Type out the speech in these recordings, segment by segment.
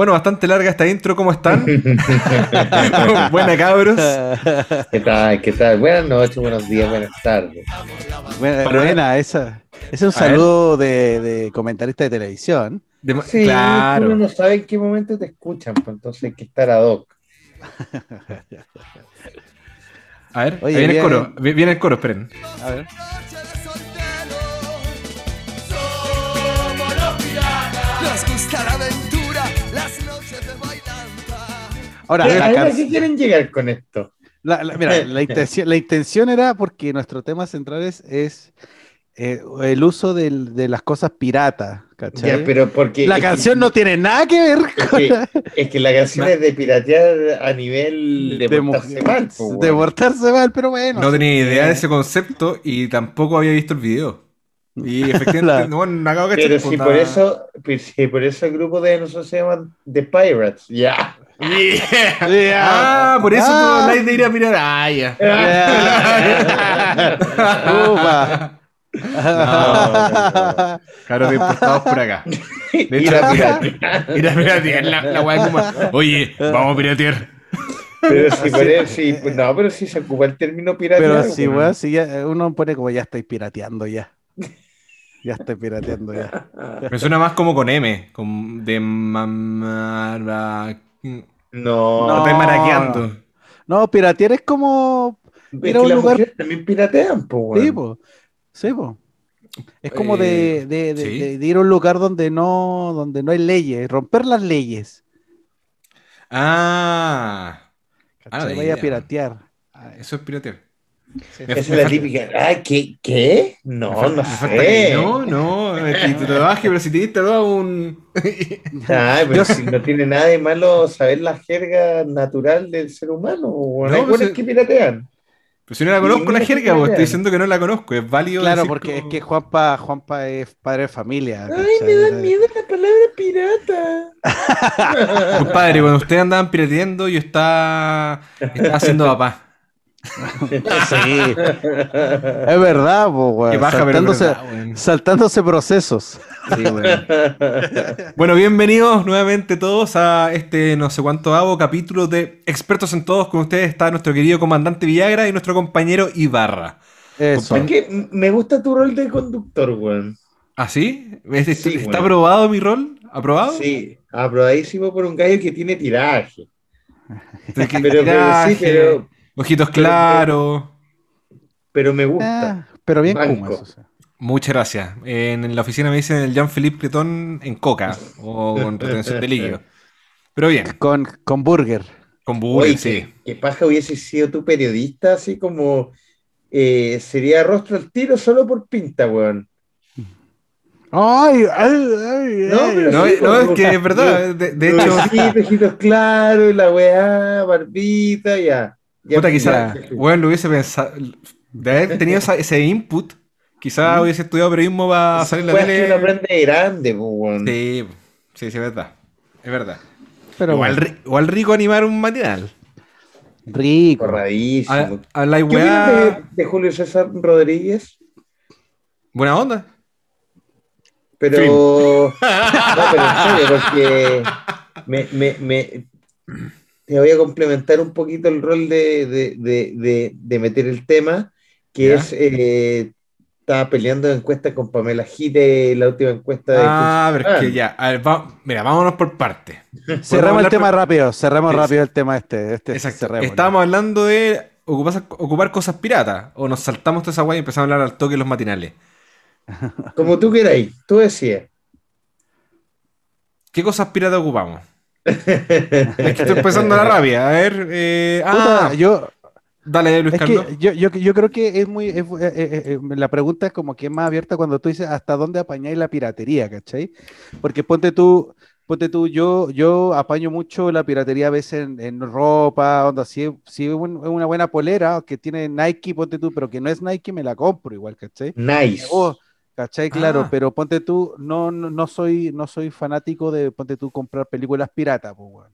Bueno, bastante larga esta intro, ¿cómo están? Buena cabros. ¿Qué tal? ¿Qué tal? Buenas noches, buenos días, buenas tardes. Buena, buena, esa. Ese es un saludo de, de comentarista de televisión. De- Sí, claro. uno no sabe en qué momento te escuchan, pues entonces hay que estar ad hoc. A ver, Oye, ahí viene el coro. vi- Viene el coro, esperen. A ver. Ahora, ¿Qué- la a ver, ¿A can- qué quieren llegar con esto? la- la- mira, la intención, la intención era porque nuestro tema central es, es, eh, el uso del- de las cosas piratas. ¿cachai? Ya, pero porque la es que- canción no tiene nada que ver es con que, es que la canción es de piratear a nivel de, de portarse mal, pues, de portarse mal, pero bueno. No tenía idea de Eh, ese concepto y tampoco había visto el video. Y efectivamente, La- no, bueno, acabo de cachar, Pero pues, si nada. por eso, pues, si por eso el grupo de nosotros se llaman The Pirates, ya. Ah, por eso Ah. tú habláis de ir a mirar. Ah, ya. Upa. No, importados por acá. De Ir a piratear. ir a piratear la, la weá como. Oye, vamos a piratear. Pero si sí, pues, no, pero si se ocupa el término piratear. Pero weón. weón, sí, ya, uno pone como ya estoy pirateando ya. Ya estoy pirateando ya. Me suena más como con M, con de mamara. No, No, No. estoy maraqueando. No, piratear es como. es ir a que un las lugar- mujeres también piratean, pues, Sí, weón. po. Sí, po. Es como Eh, de, de- de- sí. de- de ir a un lugar donde no, donde no hay leyes, romper las leyes. Ah. Ah, Vaya a piratear. Ah, eso es piratear. Sí, Esa es la típica. Ah, ¿qué? ¿Qué? No, no sé. que- No, no, es que te trabaje, pero si te diste todo un. Ah, pero Yo- si no tiene nada de malo saber la jerga natural del ser humano. weón. No, Hay pues, eh, que piratean. Pero si no la conozco la jerga, vos, estoy diciendo que no la conozco, es válido. Claro, decir porque como- es que Juanpa, Juanpa es padre de familia. Ay, ¿cachai? me da miedo la palabra pirata. Compadre, cuando ustedes andaban pirateando, yo estaba, estaba haciendo papá. Sí. Es verdad, pero saltándose, verdad, weón. saltándose procesos. Sí. Bueno, bienvenidos nuevamente todos a este no sé cuánto hago capítulo de Expertos en Todos. Con ustedes está nuestro querido comandante Villagra y nuestro compañero Ibarra. Eso. Es que me gusta tu rol de conductor, weón. ¿Ah, sí? ¿Es- es- Sí, ¿Está aprobado mi rol? ¿Aprobado? Sí, aprobadísimo por un gallo que tiene tiraje. Pero, pero tiraje, sí, pero, Ojitos claros. pero me gusta. Ah, pero bien Banco. como eso. sí. Muchas gracias. En, en la oficina me dicen el Jean-Philippe Cretón en coca o con retención de líquido. Pero bien, Con, con burger. con burger, que, sí. que paja hubiese sido tu periodista, así como eh, sería rostro al tiro solo por pinta, weón. Ay, ay, ay, No, pero No, sí, no, es que es verdad. De, de hecho, ojitos claros, la weá, barbita, ya. Ya puta, ya. quizás, bueno, lo hubiese pensado. De haber tenido esa- ese input, quizás hubiese estudiado periodismo para salir la Weas que uno tele. aprende de grande, weón. Sí, sí, sí, es verdad. Es verdad. Pero igual, bueno, ri- igual rico animar un matinal. rico. Corradísimo. A, a la ¿Qué opinas weá. de, de Julio César Rodríguez? Buena onda. Pero. No, pero en serio, porque me, me, me- te voy a complementar un poquito el rol de, de, de, de, de meter el tema, que Ya. es. eh, estaba peleando en encuesta con Pamela Gite, la última encuesta de. Ah, pero es que ya. A ver, va- mira, vámonos por partes. Cerremos el tema por- rápido, cerremos rápido el tema este. este Exacto. cerrémoslo. Estábamos hablando de ocupar, ocupar cosas piratas. O nos saltamos toda esa weá y empezamos a hablar al toque de los matinales. Como tú queráis, tú decías. ¿Qué cosas piratas ocupamos? Es que estoy empezando la rabia. A ver. Eh, Puta, ah, yo, dale, Luis es Carlos. que yo, yo, yo creo que es muy. es- eh, eh, eh, la pregunta es como que es más abierta cuando tú dices hasta dónde apañáis la piratería, ¿cachai? Porque ponte tú. Ponte tú, yo, yo apaño mucho la piratería a veces en, en ropa, onda, si, es- si es un- es una buena polera que tiene Nike, ponte tú, pero que no es Nike, me la compro igual, ¿cachai? Nice. Oh, ¿cachai? Claro, Ah. pero ponte tú, no, no, no soy, no soy fanático de, ponte tú, comprar películas piratas, pues, weón.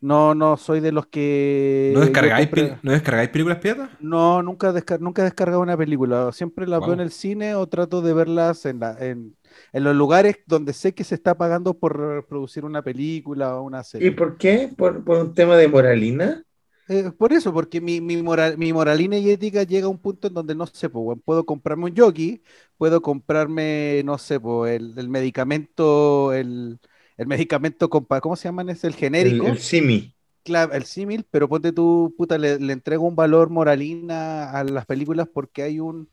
No, no soy de los que. ¿No descargáis, compré- ¿No descargáis películas piratas? No, nunca, descar- nunca he descargado una película. Siempre las Wow. veo en el cine o trato de verlas en, la- en, en los lugares donde sé que se está pagando por producir una película o una ¿Y serie. por qué? ¿Por, por un tema de moralina? Eh, por eso, porque mi, mi, moral, mi moralina y ética llega a un punto en donde no sé, pues, puedo comprarme un yogi, puedo comprarme, no sé, pues, el, el medicamento, el, el medicamento, compa- ¿cómo se llaman? Es el El, genérico. el simi. Claro, el símil, pero ponte tú, puta, le, le entrego un valor moralina a las películas porque hay un,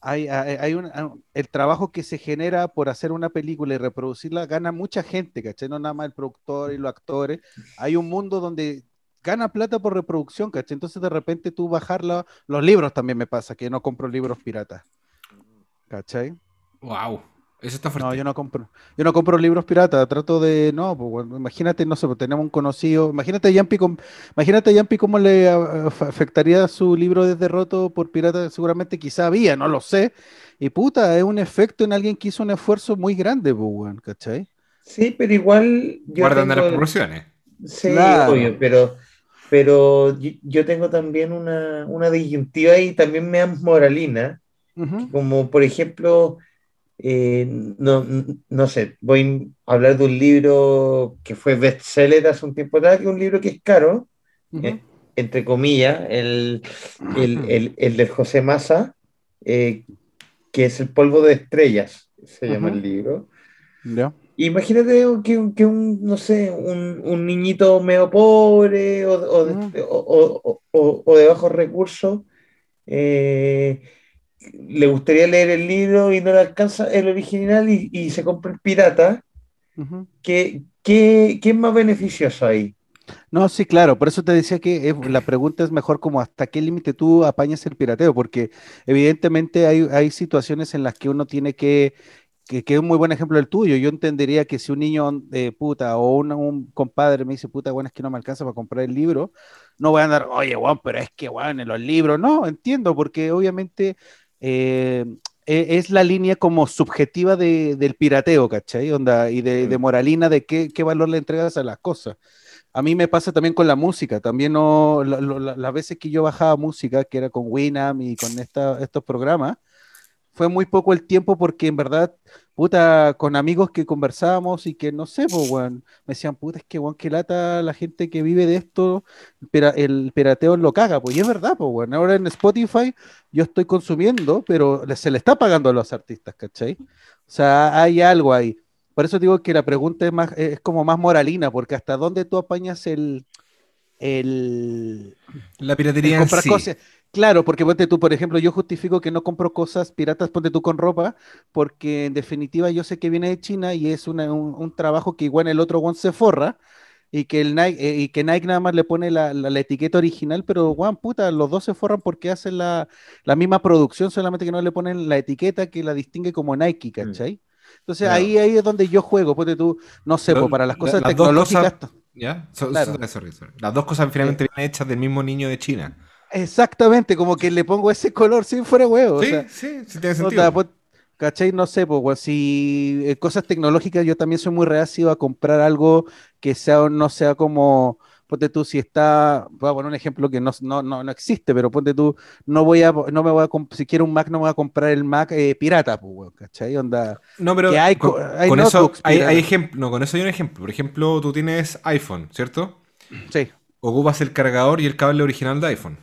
hay, hay, hay un, ah, el trabajo que se genera por hacer una película y reproducirla gana mucha gente, ¿cachai? No nada más el productor y los actores. Hay un mundo donde gana plata por reproducción, ¿cachai? Entonces de repente tú bajarla, los libros también me pasa, que no compro libros piratas, ¿cachai? Wow. Eso está fuerte. No, yo no compro. Yo no compro libros piratas, trato de. No, pues, bueno, imagínate, no sé, pues, tenemos un conocido. Imagínate a Yampi, com- imagínate a Yampi cómo le ah, af- afectaría su libro desde roto por pirata. Seguramente quizá había, no lo sé. Y puta, es un efecto en alguien que hizo un esfuerzo muy grande, pues, weón, ¿cachai? Sí, pero igual yo Guardan de las proporciones. Sí, Claro. obvio, pero, pero yo, yo tengo también una, una disyuntiva y también me da moralina, Ujú, como por ejemplo, eh, no, no sé, voy a hablar de un libro que fue bestseller hace un tiempo atrás, que es un libro que es caro, ujú. eh, entre comillas, el, el, el, el de José Massa, eh, que es El polvo de estrellas, se llama Ujú. el libro. Ya. Imagínate que, que un, no sé, un, un niñito medio pobre o, o, de- o- o- de bajos recursos eh, le gustaría leer el libro y no le alcanza el original y, y se compra el pirata. ¿Qué, qué, qué es más beneficioso ahí? No, sí, claro, por eso te decía que eh, la pregunta es mejor como hasta qué límite tú apañas el pirateo, porque evidentemente hay, hay situaciones en las que uno tiene que, que, que es un muy buen ejemplo el tuyo, yo entendería que si un niño de puta o un, un compadre me dice, puta, bueno, es que no me alcanza para comprar el libro, no voy a andar, oye, Juan, pero es que, Juan, en los libros, no, entiendo, porque obviamente eh, e- es la línea como subjetiva de- del pirateo, ¿cachai? Onda, y de, de moralina de qué, qué valor le entregas a las cosas. A mí me pasa también con la música, también no, la- las veces que yo bajaba música, que era con Winamp y con esta, estos programas, fue muy poco el tiempo porque en verdad, puta, con amigos que conversábamos y que no sé, pues, weón, me decían, puta, es que, weón, que lata la gente que vive de esto, pira- el pirateo lo caga, pues, y es verdad, pues, weón, ahora en Spotify yo estoy consumiendo, pero se le está pagando a los artistas, ¿cachai? O sea, hay algo ahí. Por eso digo que la pregunta es más, es como más moralina, porque hasta dónde tú apañas el, el, La el piratería en comprar sí. cosas. Claro, porque ponte tú, por ejemplo, yo justifico que no compro cosas piratas, ponte tú con ropa, porque en definitiva yo sé que viene de China y es una- un, un trabajo que igual el otro one se forra y que el Nike, eh, y que Nike nada más le pone la, la- la etiqueta original, pero Juan, puta, los dos se forran porque hacen la, la misma producción, solamente que no le ponen la etiqueta que la distingue como Nike, ¿cachai? Entonces Claro. ahí, ahí es donde yo juego, ponte tú, no sé, pues, para las la- cosas dos tecnológicas. cosas- ¿Ya? So- Claro. so- sorry, sorry. Las dos cosas finalmente vienen hechas del mismo niño de China. Exactamente, como que le pongo ese color sin fuera huevo. sí, o sea, sí, sí tiene sentido. pues, ¿cachai? No sé, pues, si eh, cosas tecnológicas, yo también soy muy reacio a comprar algo que sea o no sea como, ponte tú, si está, voy a poner un ejemplo que no, no, no, no existe, pero ponte tú, no voy a, no me voy a, si quiero un Mac, no me voy a comprar el Mac eh, pirata, pues, weón, ¿cachai? Onda, No, pero que hay con, co- hay con eso hay, hay ejemplo, no, con eso hay un ejemplo. Por ejemplo, tú tienes iPhone, ¿cierto? sí. Ocupas el cargador y el cable original de iPhone.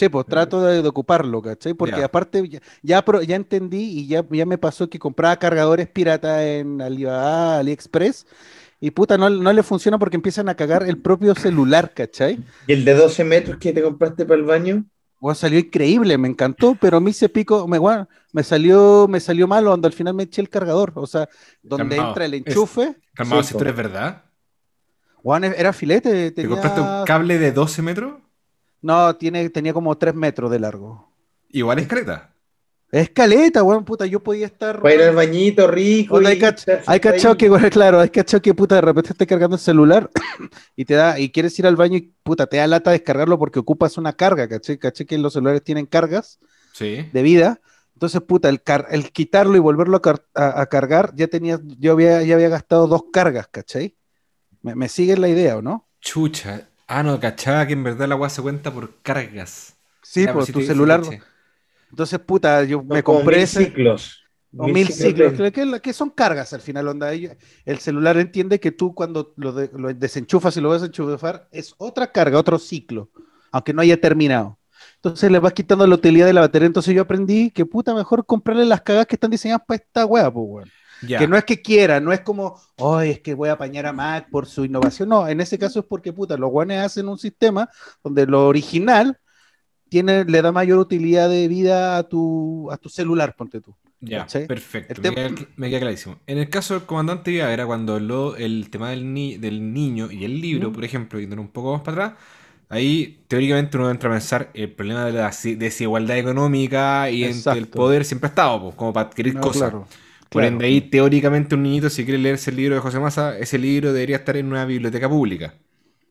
Sí, pues trato de, de ocuparlo, ¿cachai? Porque aparte ya, ya, entendí y ya, ya me pasó que compraba cargadores pirata en Alibaba, AliExpress, y puta, no, no le funciona porque empiezan a cagar el propio celular, ¿cachai? ¿Y el de 12 metros que te compraste para el baño? Bueno, salió increíble, me encantó, pero a mí se pico, me, bueno, me salió, me salió malo cuando al final me eché el cargador, o sea, donde Calmado, entra el es- enchufe, Calmado, si esto es verdad. bueno, era filete, ¿Te tenía, compraste un cable de 12 metros? No, tiene, tenía como 3 metros de largo. Igual es creta. Escaleta, weón, puta, yo podía estar... Para ir al bañito rico. Y hay, cach- hay cachado que, güey, claro, hay cachado que puta de repente estés cargando el celular y te da, y quieres ir al baño y puta, te da lata descargarlo porque ocupas una carga, caché, caché que los celulares tienen cargas Sí. de vida. Entonces, puta, el, car- el quitarlo y volverlo a, car- a- a cargar, ya tenía, yo había, ya había gastado dos cargas, ¿cachai? ¿Me, me sigue la idea o no? Chucha. Ah, no, cachaba que en verdad la weá se cuenta por cargas. Sí, Ya, por pues sí tu celular. Entonces, puta, yo me compré mil ese. ciclos. O mil ciclos, de- que, son cargas al final, onda. Ellos- El celular entiende que tú cuando lo, de- lo desenchufas y lo vas a enchufar es otra carga, otro ciclo, aunque no haya terminado. Entonces le vas quitando la utilidad de la batería. Entonces yo aprendí que puta, mejor comprarle las cagas que están diseñadas para esta wea, pues, weón. Que no es que quiera, no es como, hoy es que voy a apañar a Mac por su innovación. No, en ese caso es porque, puta, los guanes hacen un sistema donde lo original tiene, le da mayor utilidad de vida a tu, a tu celular, ponte tú. Ya, perfecto. Me queda, me queda clarísimo. En el caso del comandante Viagra, cuando habló el tema del, ni- del niño y el libro, ¿Mm? por ejemplo, yendo un poco más para atrás, ahí teóricamente uno entra a pensar el problema de la si- desigualdad económica y entre el poder siempre ha estado, pues, como para adquirir No, cosas. claro, Por claro. ende, ahí teóricamente un niñito, si quiere leerse el libro de José Massa, ese libro debería estar en una biblioteca pública.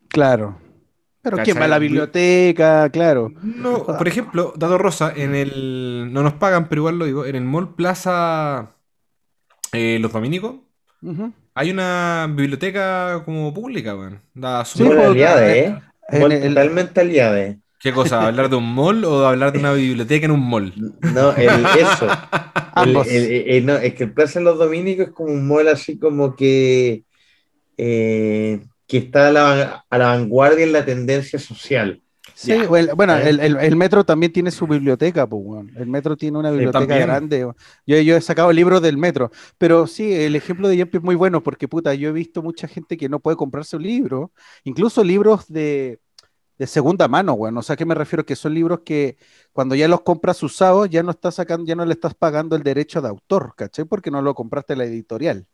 Claro. Pero ¿quién va a la biblioteca? Claro. No, por ejemplo, Dato Rosa, en el. No nos pagan, pero igual lo digo. En el Mall Plaza eh, Los Dominicos hay una biblioteca como pública, weón. Da Sí, pues, ¿eh? el- totalmente aliada, ¿eh? ¿Qué cosa? ¿Hablar de un mall o hablar de una biblioteca en un mall? No, el, eso. El- Ambos. el- el- el- no, es que el Plaza de los Dominicos es como un mall así como que, eh, que está a la, a la vanguardia en la tendencia social. Sí, bueno, el, el- el metro también tiene su biblioteca, pues, weón. El metro tiene una biblioteca grande. Yo, yo he sacado libros del metro, pero sí, el ejemplo de Yempi es muy bueno porque, puta, yo he visto mucha gente que no puede comprarse un libro, incluso libros de, de segunda mano, weón. O sea, ¿a qué me refiero? Que son libros que cuando ya los compras usados, ya no estás sacando, ya no le estás pagando el derecho de autor, ¿cachai? Porque no lo compraste la editorial.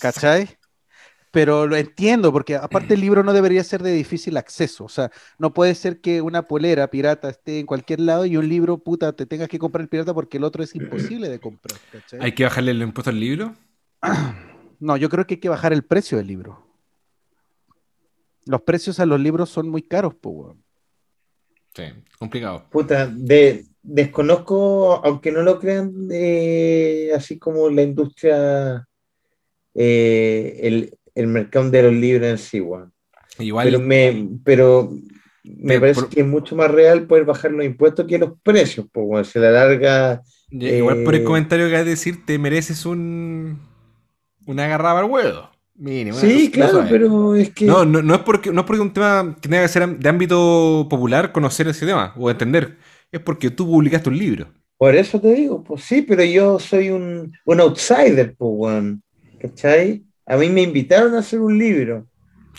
¿Cachai? Pero lo entiendo, porque aparte el libro no debería ser de difícil acceso. O sea, no puede ser que una polera pirata esté en cualquier lado y un libro, puta, te tengas que comprar el pirata porque el otro es imposible de comprar. ¿cachai? ¿Hay que bajarle el impuesto al libro? No, yo creo que hay que bajar el precio del libro. Los precios a los libros son muy caros, po, weón. Sí, complicado. Puta, de, desconozco, aunque no lo crean, eh, así como la industria, eh, el, el mercado de los libros en sí, weón. Igual, Pero me, pero me Pero parece por- que es mucho más real poder bajar los impuestos que los precios, pues, weón. Se la larga. igual por el eh, comentario que vas a decir, te mereces un. Una agarrada al huevo. Mínimo. Sí, claro, pero es que. No, no, no es porque no es porque un tema que tenga que ser de ámbito popular conocer ese tema o entender. Es porque tú publicaste un libro. Por eso te digo, pues sí, pero yo soy un, un outsider, pues, weón. ¿Cachai? A mí me invitaron a hacer un libro.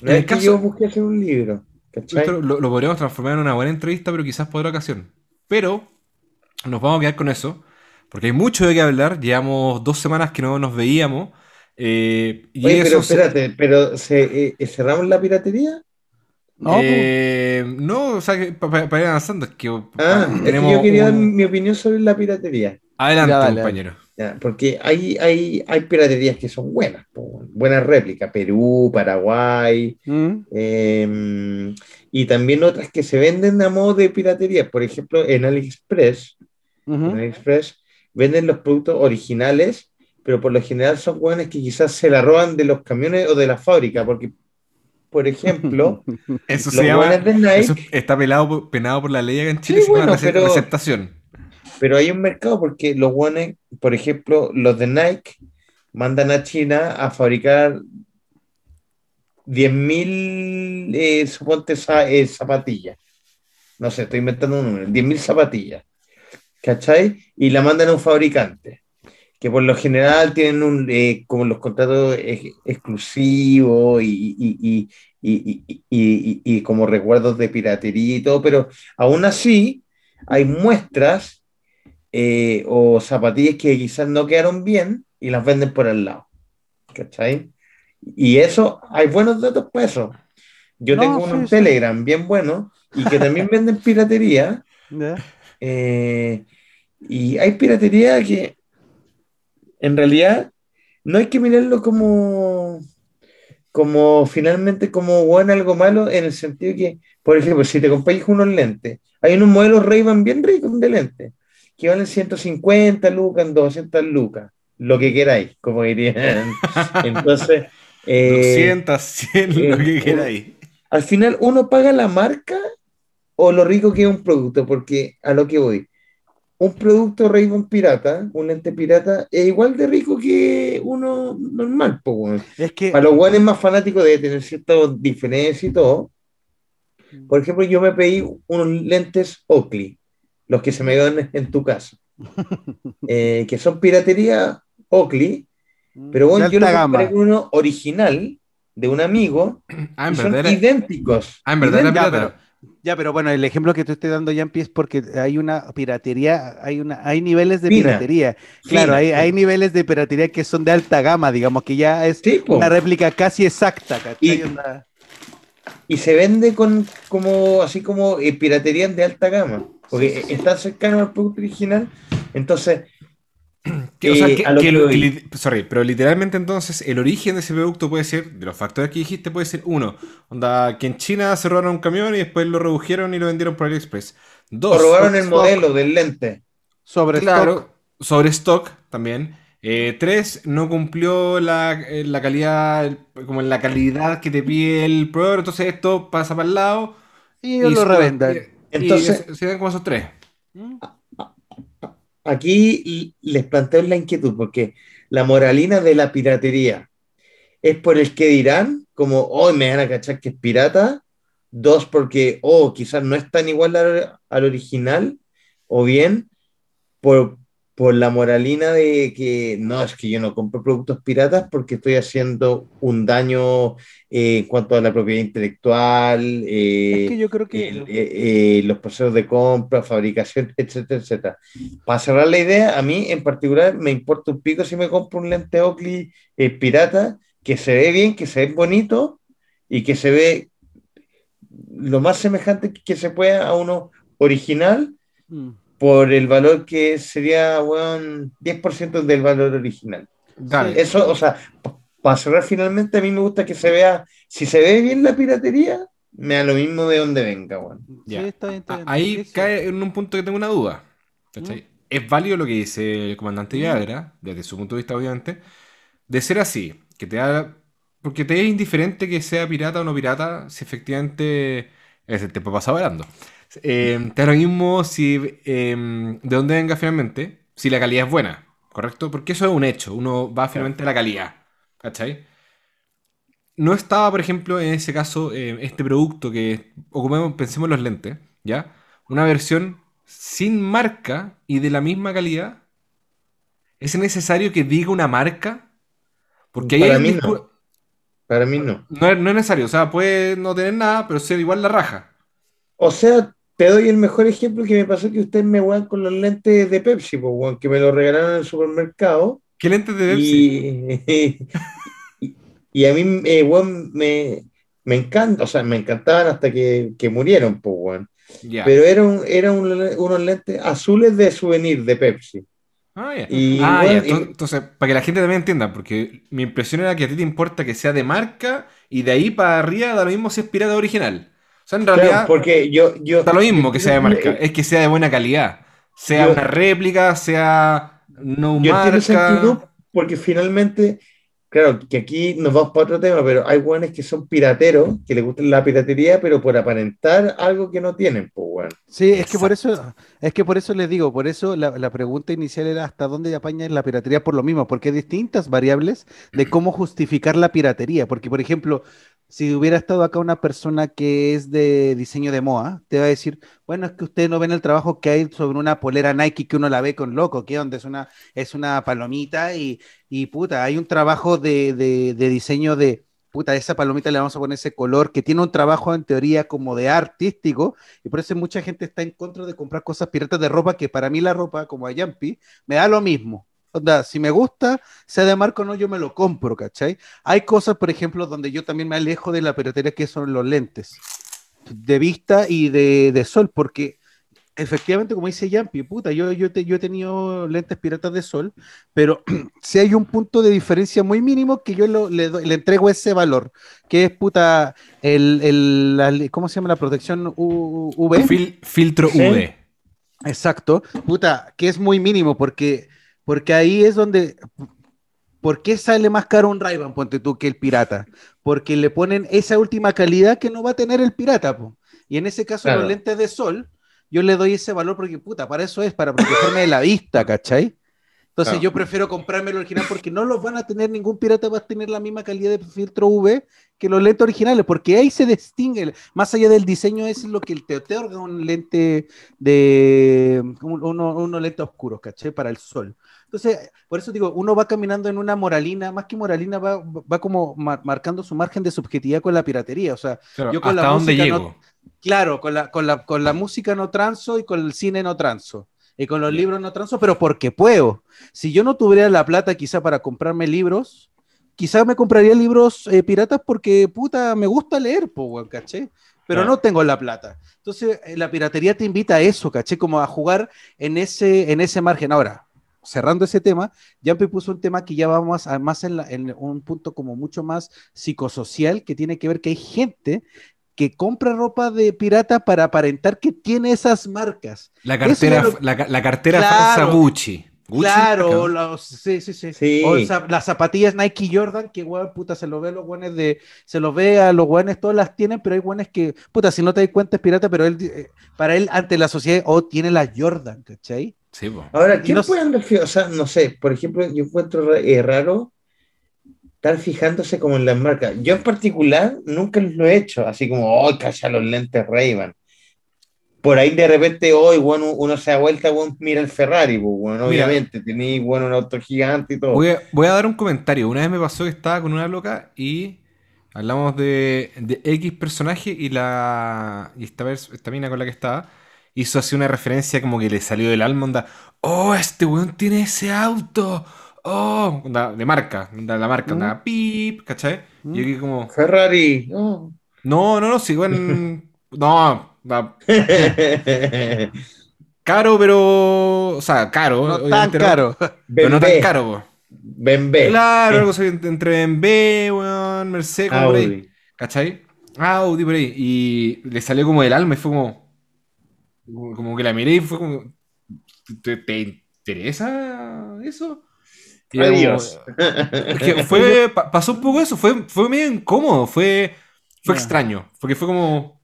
No En es el que caso- yo busqué hacer un libro. Lo, lo podríamos transformar en una buena entrevista, pero quizás por otra ocasión. Pero nos vamos a quedar con eso, porque hay mucho de qué hablar. Llevamos dos semanas que no nos veíamos. Eh, y Oye, pero se- espérate, pero ¿se, eh, ¿cerramos la piratería? No, eh, no, o sea, que para ir avanzando, es que Ah, es que tenemos yo quería dar un- mi opinión sobre la piratería. Adelante, Ya, dale, compañero. Ya, porque hay, hay, hay piraterías que son buenas, buenas réplicas, Perú, Paraguay, ¿Mm? eh, y también otras que se venden a modo de piratería. Por ejemplo, en AliExpress, en AliExpress venden los productos originales, pero por lo general son buenos que quizás se la roban de los camiones o de la fábrica, porque, por ejemplo, Eso los se llama. de Nike, Eso está pelado, penado por la ley acá en Chile, Sí, se bueno, pero- receptación. pero hay un mercado porque los buenos, por ejemplo, los de Nike mandan a China a fabricar 10.000, eh, suponte, eh, zapatillas. No sé, estoy inventando un número, 10.000 zapatillas. ¿Cachai? Y la mandan a un fabricante, que por lo general tienen un, eh, como los contratos ex- exclusivos y, y- y- y- como recuerdos de piratería y todo, pero aún así hay muestras eh, o zapatillas que quizás no quedaron bien y las venden por al lado. ¿Cachai? Y eso, hay buenos datos para eso. Yo No, tengo uno sí, en sí. Telegram bien bueno y que también venden piratería. ¿Ya? eh, y hay piratería que en realidad no hay que mirarlo como como finalmente como bueno algo malo en el sentido que, por ejemplo, si te compras unos lentes, hay unos modelos Ray-Ban bien ricos de lentes que valen 150 lucas, 200 lucas, lo que queráis, como dirían. Entonces, Eh, 200, 100, lo que eh, queráis. al final uno paga la marca o lo rico que es un producto, porque a lo que voy, un producto Ray-Ban pirata, un lente pirata, es igual de rico que uno normal, po, weón. Es que Para los guanes más fanáticos debe tener ciertas diferencias y todo. Por ejemplo, yo me pedí unos lentes Oakley, los que se me dan en tu casa, eh, que son piratería Oakley, pero bueno, yo le alta compré gama. uno original de un amigo Ah, en y son idénticos. ah, en verdad era pirata. Ya, pero bueno, el ejemplo que tú estés dando, Yampi, es porque hay una piratería, hay una, hay niveles de piratería. Claro, hay, hay niveles de piratería que son de alta gama, digamos, que ya es Sí, po. una réplica casi exacta. Y- Onda- y se vende con como así como eh, piratería de alta gama, porque Sí, sí, sí. está cercano al producto original. Entonces, Que, o sea, Eh, que- a lo que que que li- sorry, pero literalmente entonces el origen de ese producto puede ser, de los factores que dijiste, puede ser uno, onda, que en China se robaron un camión y después lo redujeron y lo vendieron por AliExpress. Dos, robaron el stock. modelo del lente. sobre claro, stock. sobre stock también. Eh, tres, no cumplió la, eh, la calidad, como en la calidad que te pide el proveedor, entonces esto pasa para el lado. Y lo se- revendan. Entonces- y se dan como esos tres. ¿Mm? Aquí les planteo la inquietud, porque la moralina de la piratería es por el que dirán, como, hoy me van a cachar que es pirata. Dos, porque, oh, quizás no es tan igual al, al original. O bien, por, por la moralina de que, no, es que yo no compro productos piratas porque estoy haciendo un daño eh, en cuanto a la propiedad intelectual. eh, Es que yo creo que eh, eh, los procesos de compra, fabricación, etcétera, etcétera. Para cerrar la idea, a mí en particular me importa un pico si me compro un lente Oakley eh, pirata, que se ve bien, que se ve bonito y que se ve lo más semejante que se pueda a uno original Mm. Por el valor que sería, weón, 10% del valor original. Dale. Eso, o sea, para cerrar finalmente, a mí me gusta que se vea, si se ve bien la piratería, me da lo mismo de donde venga, weón. Ya. Sí, está bien, está A- bien. Ahí Sí, sí. cae en un punto que tengo una duda. ¿cachai? Es válido lo que dice el comandante Viagra, desde su punto de vista, obviamente, de ser así, que te da. Porque te es indiferente que sea pirata o no pirata, si efectivamente es el tiempo pasa volando. Eh, te da lo mismo si eh, de dónde venga finalmente, si la calidad es buena, ¿correcto? Porque eso es un hecho, uno va finalmente a la calidad, ¿cachai? No estaba, por ejemplo, en ese caso, eh, este producto que ocupemos, pensemos en los lentes, ¿ya? Una versión sin marca y de la misma calidad. ¿Es necesario que diga una marca? Porque ahí Para hay mí no. Para mí no. no no es necesario, o sea, puede no tener nada, pero ser igual la raja. O sea, te doy el mejor ejemplo que me pasó que ustedes me wean con los lentes de Pepsi, weón, que me los regalaron en el supermercado. ¿Qué lentes de Pepsi? Y, y, y a mí, eh, weón, me, me encanta, o sea, me encantaban hasta que, que murieron, pues, weón. Pero eran era un- unos lentes azules de souvenir de Pepsi. Ah, ya. Y, Ah, bueno, Entonces, para que la gente también entienda, porque mi impresión era que a ti te importa que sea de marca y de ahí para arriba da lo mismo si es pirata original. O sea, en Claro, realidad porque yo, yo da lo mismo que sea de marca, es que sea de buena calidad. Sea Yo- una réplica, sea no Yo marca. actitud porque finalmente, claro, que aquí nos vamos para otro tema, pero hay guanes que son pirateros, que les gusta la piratería, pero por aparentar algo que no tienen, pues, weón. Sí, es que por eso, es que por eso les digo, por eso la, la pregunta inicial era hasta dónde apaña la piratería por lo mismo, porque hay distintas variables de cómo justificar la piratería. Porque, por ejemplo, si hubiera estado acá una persona que es de diseño de moda, te va a decir, bueno, es que ustedes no ven el trabajo que hay sobre una polera Nike que uno la ve con loco, que donde es una, es una palomita y, y puta, hay un trabajo de, de, de diseño de, puta, esa palomita le vamos a poner ese color que tiene un trabajo en teoría como de artístico y por eso mucha gente está en contra de comprar cosas piratas de ropa, que para mí la ropa, como a Yampi, me da lo mismo. Onda, si me gusta, sea de marca o no, yo me lo compro, ¿cachai? Hay cosas, por ejemplo, donde yo también me alejo de la piratería, que son los lentes de vista y de, de sol, porque efectivamente, como dice Yampi, puta, yo, yo, te- yo he tenido lentes piratas de sol, pero si hay un punto de diferencia muy mínimo que yo lo- le, doy- le entrego ese valor, que es puta, el, el- la- ¿cómo se llama la protección UV? Fil- filtro Sí. V. Exacto, puta, que es muy mínimo porque, porque ahí es donde ¿Por qué sale más caro un ray ponte tú, que el pirata? Porque le ponen esa última calidad que no va a tener el pirata, po. Y en ese caso, Claro. los lentes de sol, yo le doy ese valor porque, puta, para eso es, para protegerme de la vista, ¿cachai? Entonces Claro. yo prefiero comprarme el original porque no los van a tener, ningún pirata va a tener la misma calidad de filtro UV que los lentes originales, porque ahí se distingue, más allá del diseño, es lo que te otorga un lente de, un- uno, unos lentes oscuros, ¿caché? Para el sol. Entonces, por eso digo, uno va caminando en una moralina, más que moralina, va, va como mar- marcando su margen de subjetividad con la piratería, o sea, Claro, Yo con ¿Hasta la dónde música llego? no- Claro, con la, con la, con la música no transo y con el cine no transo. Y con los libros no transo, pero porque puedo. Si yo no tuviera la plata quizá para comprarme libros, quizá me compraría libros eh, piratas porque, puta, me gusta leer, po, ¿caché? Pero Claro. no tengo la plata. Entonces, eh, la piratería te invita a eso, ¿caché? Como a jugar en ese, en ese margen. Ahora, cerrando ese tema, Jumpy puso un tema que ya vamos a, más en, la- en un punto como mucho más psicosocial, que tiene que ver que hay gente que compra ropa de pirata para aparentar que tiene esas marcas. La cartera, lo- la, ca- la cartera Claro. falsa Gucci. Gucci, claro, los- sí, sí, sí. O las zapatillas Nike Jordan, que weón, puta, se lo ve a los guanes de, se lo ve a los guanes, todas las tienen, pero hay guanes que, puta, si no te das cuenta es pirata, pero él, eh, para él, ante la sociedad, oh, tiene la Jordan, ¿cachai? Sí, po. Ahora, ¿quién no puede andar O sea, no sé, por ejemplo, yo encuentro eh, raro estar fijándose como en las marcas. Yo en particular nunca lo he hecho, así como, oh, calla los lentes Ray-Ban. Por ahí de repente, hoy, bueno, uno se da vuelta, bueno, mira el Ferrari, pues, bueno, Mira. obviamente, tenéis, bueno, un auto gigante y todo. Voy a, voy a dar un comentario. Una vez me pasó que estaba con una loca y hablamos de, de X personaje y la y esta, esta mina con la que estaba hizo así una referencia como que le salió del alma, onda, oh, este weón tiene ese auto, oh, onda, de marca, onda, la marca, Mm. onda, pip, ¿cachai? Mm. Y yo que como, Ferrari, oh. no, no, no, sí, weón, no, no, caro, pero, o sea, caro, No tan caro. pero no tan caro, po. BMW, Claro, algo así entre BMW, weón, Mercedes, como por ahí. Audi. ¿Cachai? Audi por ahí. Y le salió como del alma y fue como. Como que la miré y fue como. ¿Te, te interesa eso? Y como- Adiós. es que fue, pa- pasó un poco eso, fue, fue medio incómodo, fue, fue Ya. extraño, porque fue como,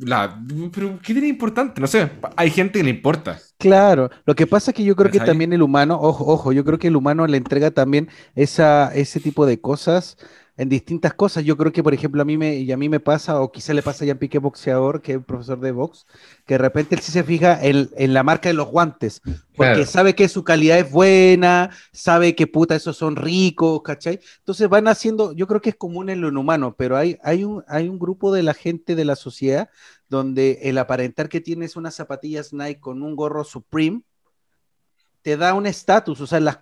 la, pero ¿qué tiene importante? No sé, hay gente que le importa. Claro, lo que pasa es que yo creo que ¿Cachai? también el humano, ojo, ojo, yo creo que el humano le entrega también esa, ese tipo de cosas en distintas cosas. Yo creo que, por ejemplo, a mí me, y a mí me pasa, o quizá le pasa a Jan Piqué Boxeador, que es profesor de box, que de repente él sí se fija en, en la marca de los guantes, porque Claro. sabe que su calidad es buena, sabe que puta, esos son ricos, ¿cachai? Entonces van haciendo, yo creo que es común en lo humano, pero hay, hay, un, hay un grupo de la gente de la sociedad donde el aparentar que tienes unas zapatillas Nike con un gorro Supreme te da un estatus, o sea, la,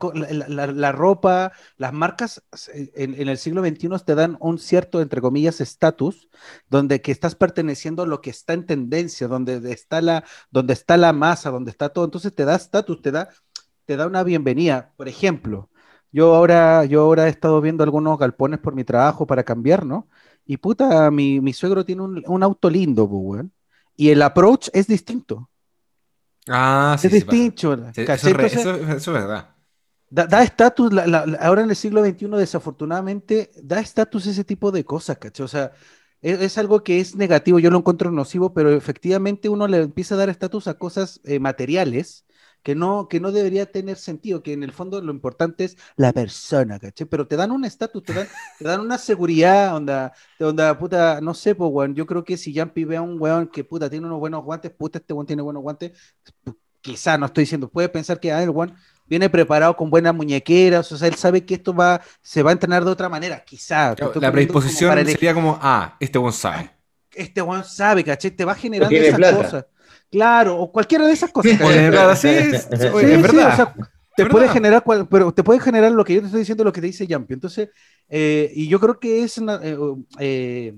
la- ropa, las marcas eh, en, el siglo XXI te dan un cierto, entre comillas, estatus, donde que estás perteneciendo a lo que está en tendencia, donde está la, donde está la masa, donde está todo, entonces te da estatus, te da, te da una bienvenida. Por ejemplo, yo ahora, yo ahora he estado viendo algunos galpones por mi trabajo para cambiar, ¿no? Y puta, mi, mi suegro tiene un, un auto lindo, pues. Y el approach es distinto. Ah, sí, es sí distinto. Sí, eso, es re- Entonces, eso- eso es verdad. Da estatus, ahora en el siglo XXI, desafortunadamente, da estatus ese tipo de cosas, ¿cachai? O sea, es, es algo que es negativo, yo lo encuentro nocivo, pero efectivamente uno le empieza a dar estatus a cosas eh, materiales que no, que no debería tener sentido, que en el fondo lo importante es la persona, ¿cachai? Pero te dan un estatus, te dan, te dan una seguridad, onda, onda, puta, no sé, pues, weón, yo creo que si Jampi ve a un weón que, puta, tiene unos buenos guantes, puta, este weón tiene buenos guantes, quizá, no estoy diciendo, puede pensar que, ah, el weón viene preparado con buenas muñequeras, o sea, él sabe que esto va, se va a entrenar de otra manera, quizá. Claro, La como predisposición para el- sería como, ah, este buen sabe. Este weón sabe, ¿cachai? Te va generando esas plata. cosas. Claro, o cualquiera de esas cosas. Verdad, sí, es, Sí, es Sí, verdad. sí, o sea, te Es puede verdad. generar, cual- pero te puede generar lo que yo te estoy diciendo, lo que te dice Yampi. Entonces, eh, y yo creo que es una, eh, eh,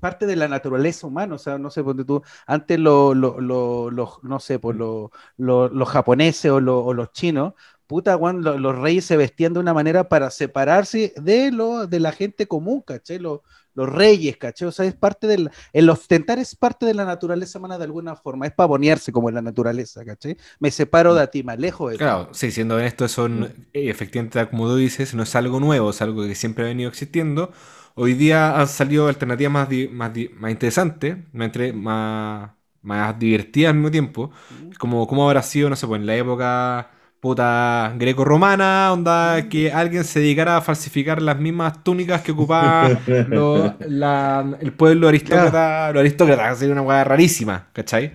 parte de la naturaleza humana, o sea, no sé, ponte tú, antes lo- lo- lo- los, no sé, pues lo- lo- los japoneses o, lo- o los chinos, puta, lo- los reyes se vestían de una manera para separarse de lo, de la gente común, ¿cachai? Lo- los reyes, ¿cachai? O sea, es parte del, el ostentar es parte de la naturaleza humana de alguna forma, es pavonearse como en la naturaleza, ¿cachai? Me separo de ti, me alejo de ti. Claro, sí, siendo honesto, son, eh, efectivamente, como tú dices, no es algo nuevo, es algo que siempre ha venido existiendo. Hoy día han salido alternativas más, di- más, di- más interesantes, más, más, más divertidas al mismo tiempo. Como, como habrá sido, no sé, pues en la época puta greco-romana, onda que alguien se dedicara a falsificar las mismas túnicas que ocupaba lo- la- el pueblo aristócrata, los aristócratas, sería una weá rarísima, ¿cachai?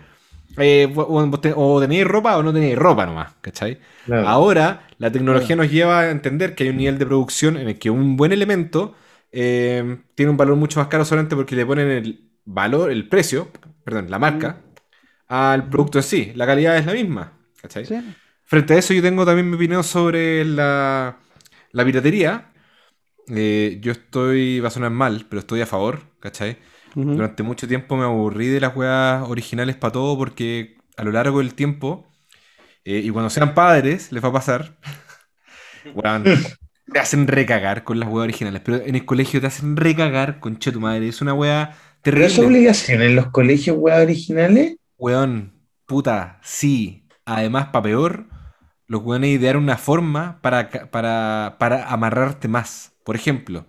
Eh, o, o te- o teníais ropa o no teníais ropa nomás, ¿cachai? Claro. Ahora la tecnología nos lleva a entender que hay un nivel de producción en el que un buen elemento eh, tiene un valor mucho más caro solamente porque le ponen el valor, el precio, perdón, la marca, al producto en sí. La calidad es la misma, ¿cachai? Sí. Frente a eso yo tengo también mi opinión sobre la, la piratería. Eh, yo estoy, va a sonar mal, pero estoy a favor, ¿cachai? Ujú. Durante mucho tiempo me aburrí de las weas originales para todo porque a lo largo del tiempo, eh, y cuando sean padres, les va a pasar, weón, te hacen recagar con las weas originales, pero en el colegio te hacen recagar con tu madre, es una wea ¿Pero es terrible. obligación en los colegios web originales? Weón, puta, sí. Además, para peor, los weones idearon una forma para, para, para amarrarte más. Por ejemplo,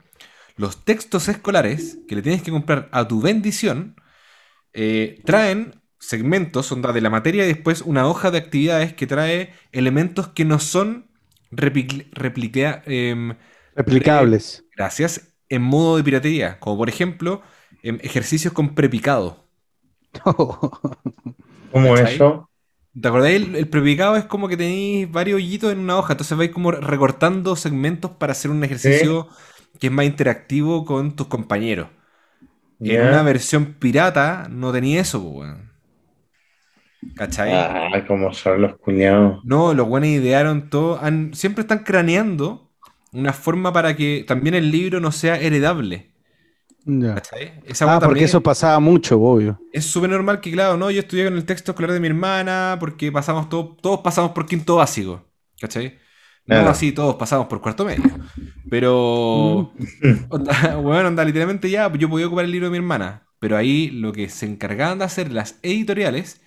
los textos escolares que le tienes que comprar a tu bendición eh, traen segmentos, onda de la materia, y después una hoja de actividades que trae elementos que no son replica- em, Replicables. gracias, en modo de piratería. Como por ejemplo, em, ejercicios con prepicado. ¿Cómo eso? ¿Te acordáis? El, el prepicado es como que tenéis varios hoyitos en una hoja, entonces vais como recortando segmentos para hacer un ejercicio que es más interactivo con tus compañeros. En una versión pirata no tenía eso, weón. ¿Cachai? Ah, como son los culiados. No, los buenos idearon todo. han- siempre están craneando una forma para que también el libro no sea heredable. Ya. ¿Cachai? Esa Ah, porque también- eso pasaba mucho, obvio. Es súper normal que, claro, no, yo estudié con el texto escolar de mi hermana porque pasamos todo, todos pasamos por quinto básico, ¿cachai? No Claro. así, todos pasamos por cuarto medio. Pero, onda, weón, onda, literalmente ya, yo podía ocupar el libro de mi hermana. Pero ahí lo que se encargaban de hacer las editoriales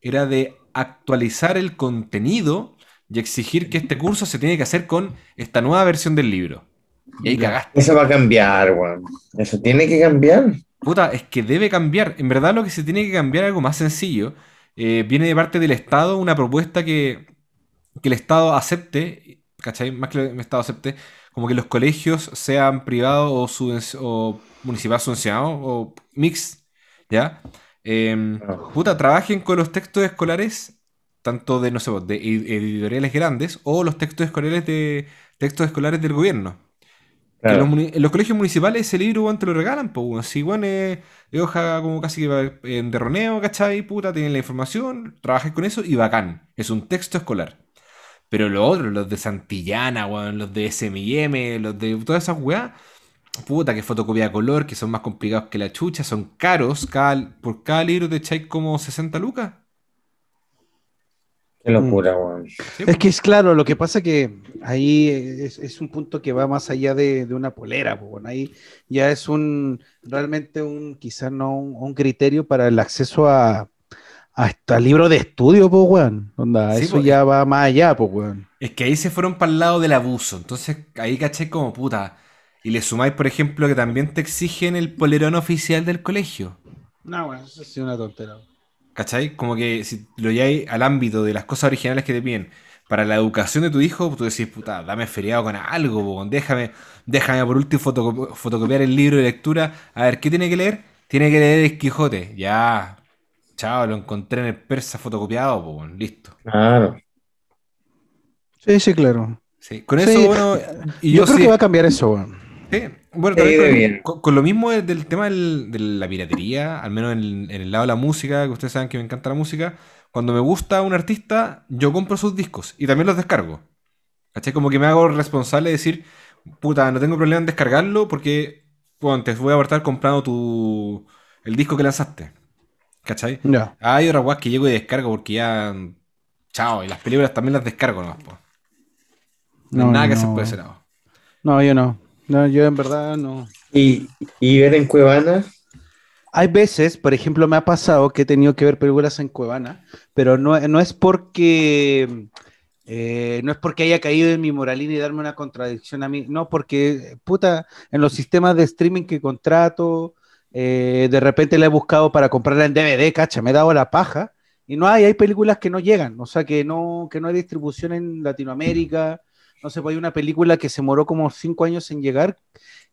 era de actualizar el contenido y exigir que este curso se tiene que hacer con esta nueva versión del libro. Y ahí Ya. cagaste. Eso va a cambiar, weón. Eso tiene que cambiar. Puta, es que debe cambiar. En verdad lo que se tiene que cambiar es algo más sencillo. Eh, viene de parte del Estado una propuesta que, que el Estado acepte, ¿cachai? Más que el Estado acepte, como que los colegios sean privados o, subvenci- o municipal subvencionados o mix, ¿ya? Em, Ah. puta, trabajen con los textos escolares, tanto de, no sé, de ed- editoriales grandes o los textos escolares de textos escolares del gobierno. Que los en los colegios municipales ese libro, weón, te lo regalan, pues, weón. Si, weón, es, es hoja como casi que eh, de roneo, ¿cachai? Puta, tienen la información, trabajas con eso y bacán. Es un texto escolar. Pero los otros, los de Santillana, weón, los de SMM, los de todas esas weas, puta, que fotocopia a color, que son más complicados que la chucha, son caros. Cada, por cada libro te echáis como 60 lucas. Qué locura, weón. ¿sí? Es que es claro, lo que pasa que ahí es, es un punto que va más allá de, de una polera, pues, bueno, ahí ya es un realmente un, quizás no un, un criterio para el acceso a, hasta libro de estudio, pues, weón. Onda, Sí, eso pues, ya va más allá, pues, weón. Es que ahí se fueron para el lado del abuso. Entonces ahí caché como puta. Y le sumáis, por ejemplo, que también te exigen el polerón oficial del colegio. No, bueno, eso es una tontera. ¿Cachai? Como que si lo lleváis al ámbito de las cosas originales que te piden para la educación de tu hijo, tú decís, puta, dame feriado con algo, po, déjame, déjame por último fotoco- fotocopiar el libro de lectura. A ver, ¿qué tiene que leer? Tiene que leer El Quijote. Ya, chao, lo encontré en el persa fotocopiado, po, listo. Claro. Sí, sí, claro. Sí, con Sí, eso, bueno, y yo, yo, creo sí- que va a cambiar eso, weón. Sí, bueno, también con, bien. con- con lo mismo del, tema del- de la piratería, al menos en, en el lado de la música, que ustedes saben que me encanta la música, cuando me gusta un artista, yo compro sus discos y también los descargo. ¿Cachai? Como que me hago responsable de decir, puta, no tengo problema en descargarlo porque, bueno, te voy a estar comprando tu, el disco que lanzaste. ¿Cachai? Ya. Hay otras weas que llego y descargo porque ya, chao, y las películas también las descargo nomás, po. No, hay nada que no. hacer por ese lado. No, yo no. No, yo en verdad no. Y, y ver en Cuevana, Hay veces, por ejemplo, me ha pasado que he tenido que ver películas en Cuevana, pero no, no es porque eh, no es porque haya caído en mi moralina y darme una contradicción a mí, no, porque puta, en los sistemas de streaming que contrato, eh, de repente la he buscado para comprarla en DVD, cacha, me he dado la paja, y no hay, hay películas que no llegan, o sea, que no, que no hay distribución en Latinoamérica, no sé, pues hay una película que se moró como cinco años en llegar,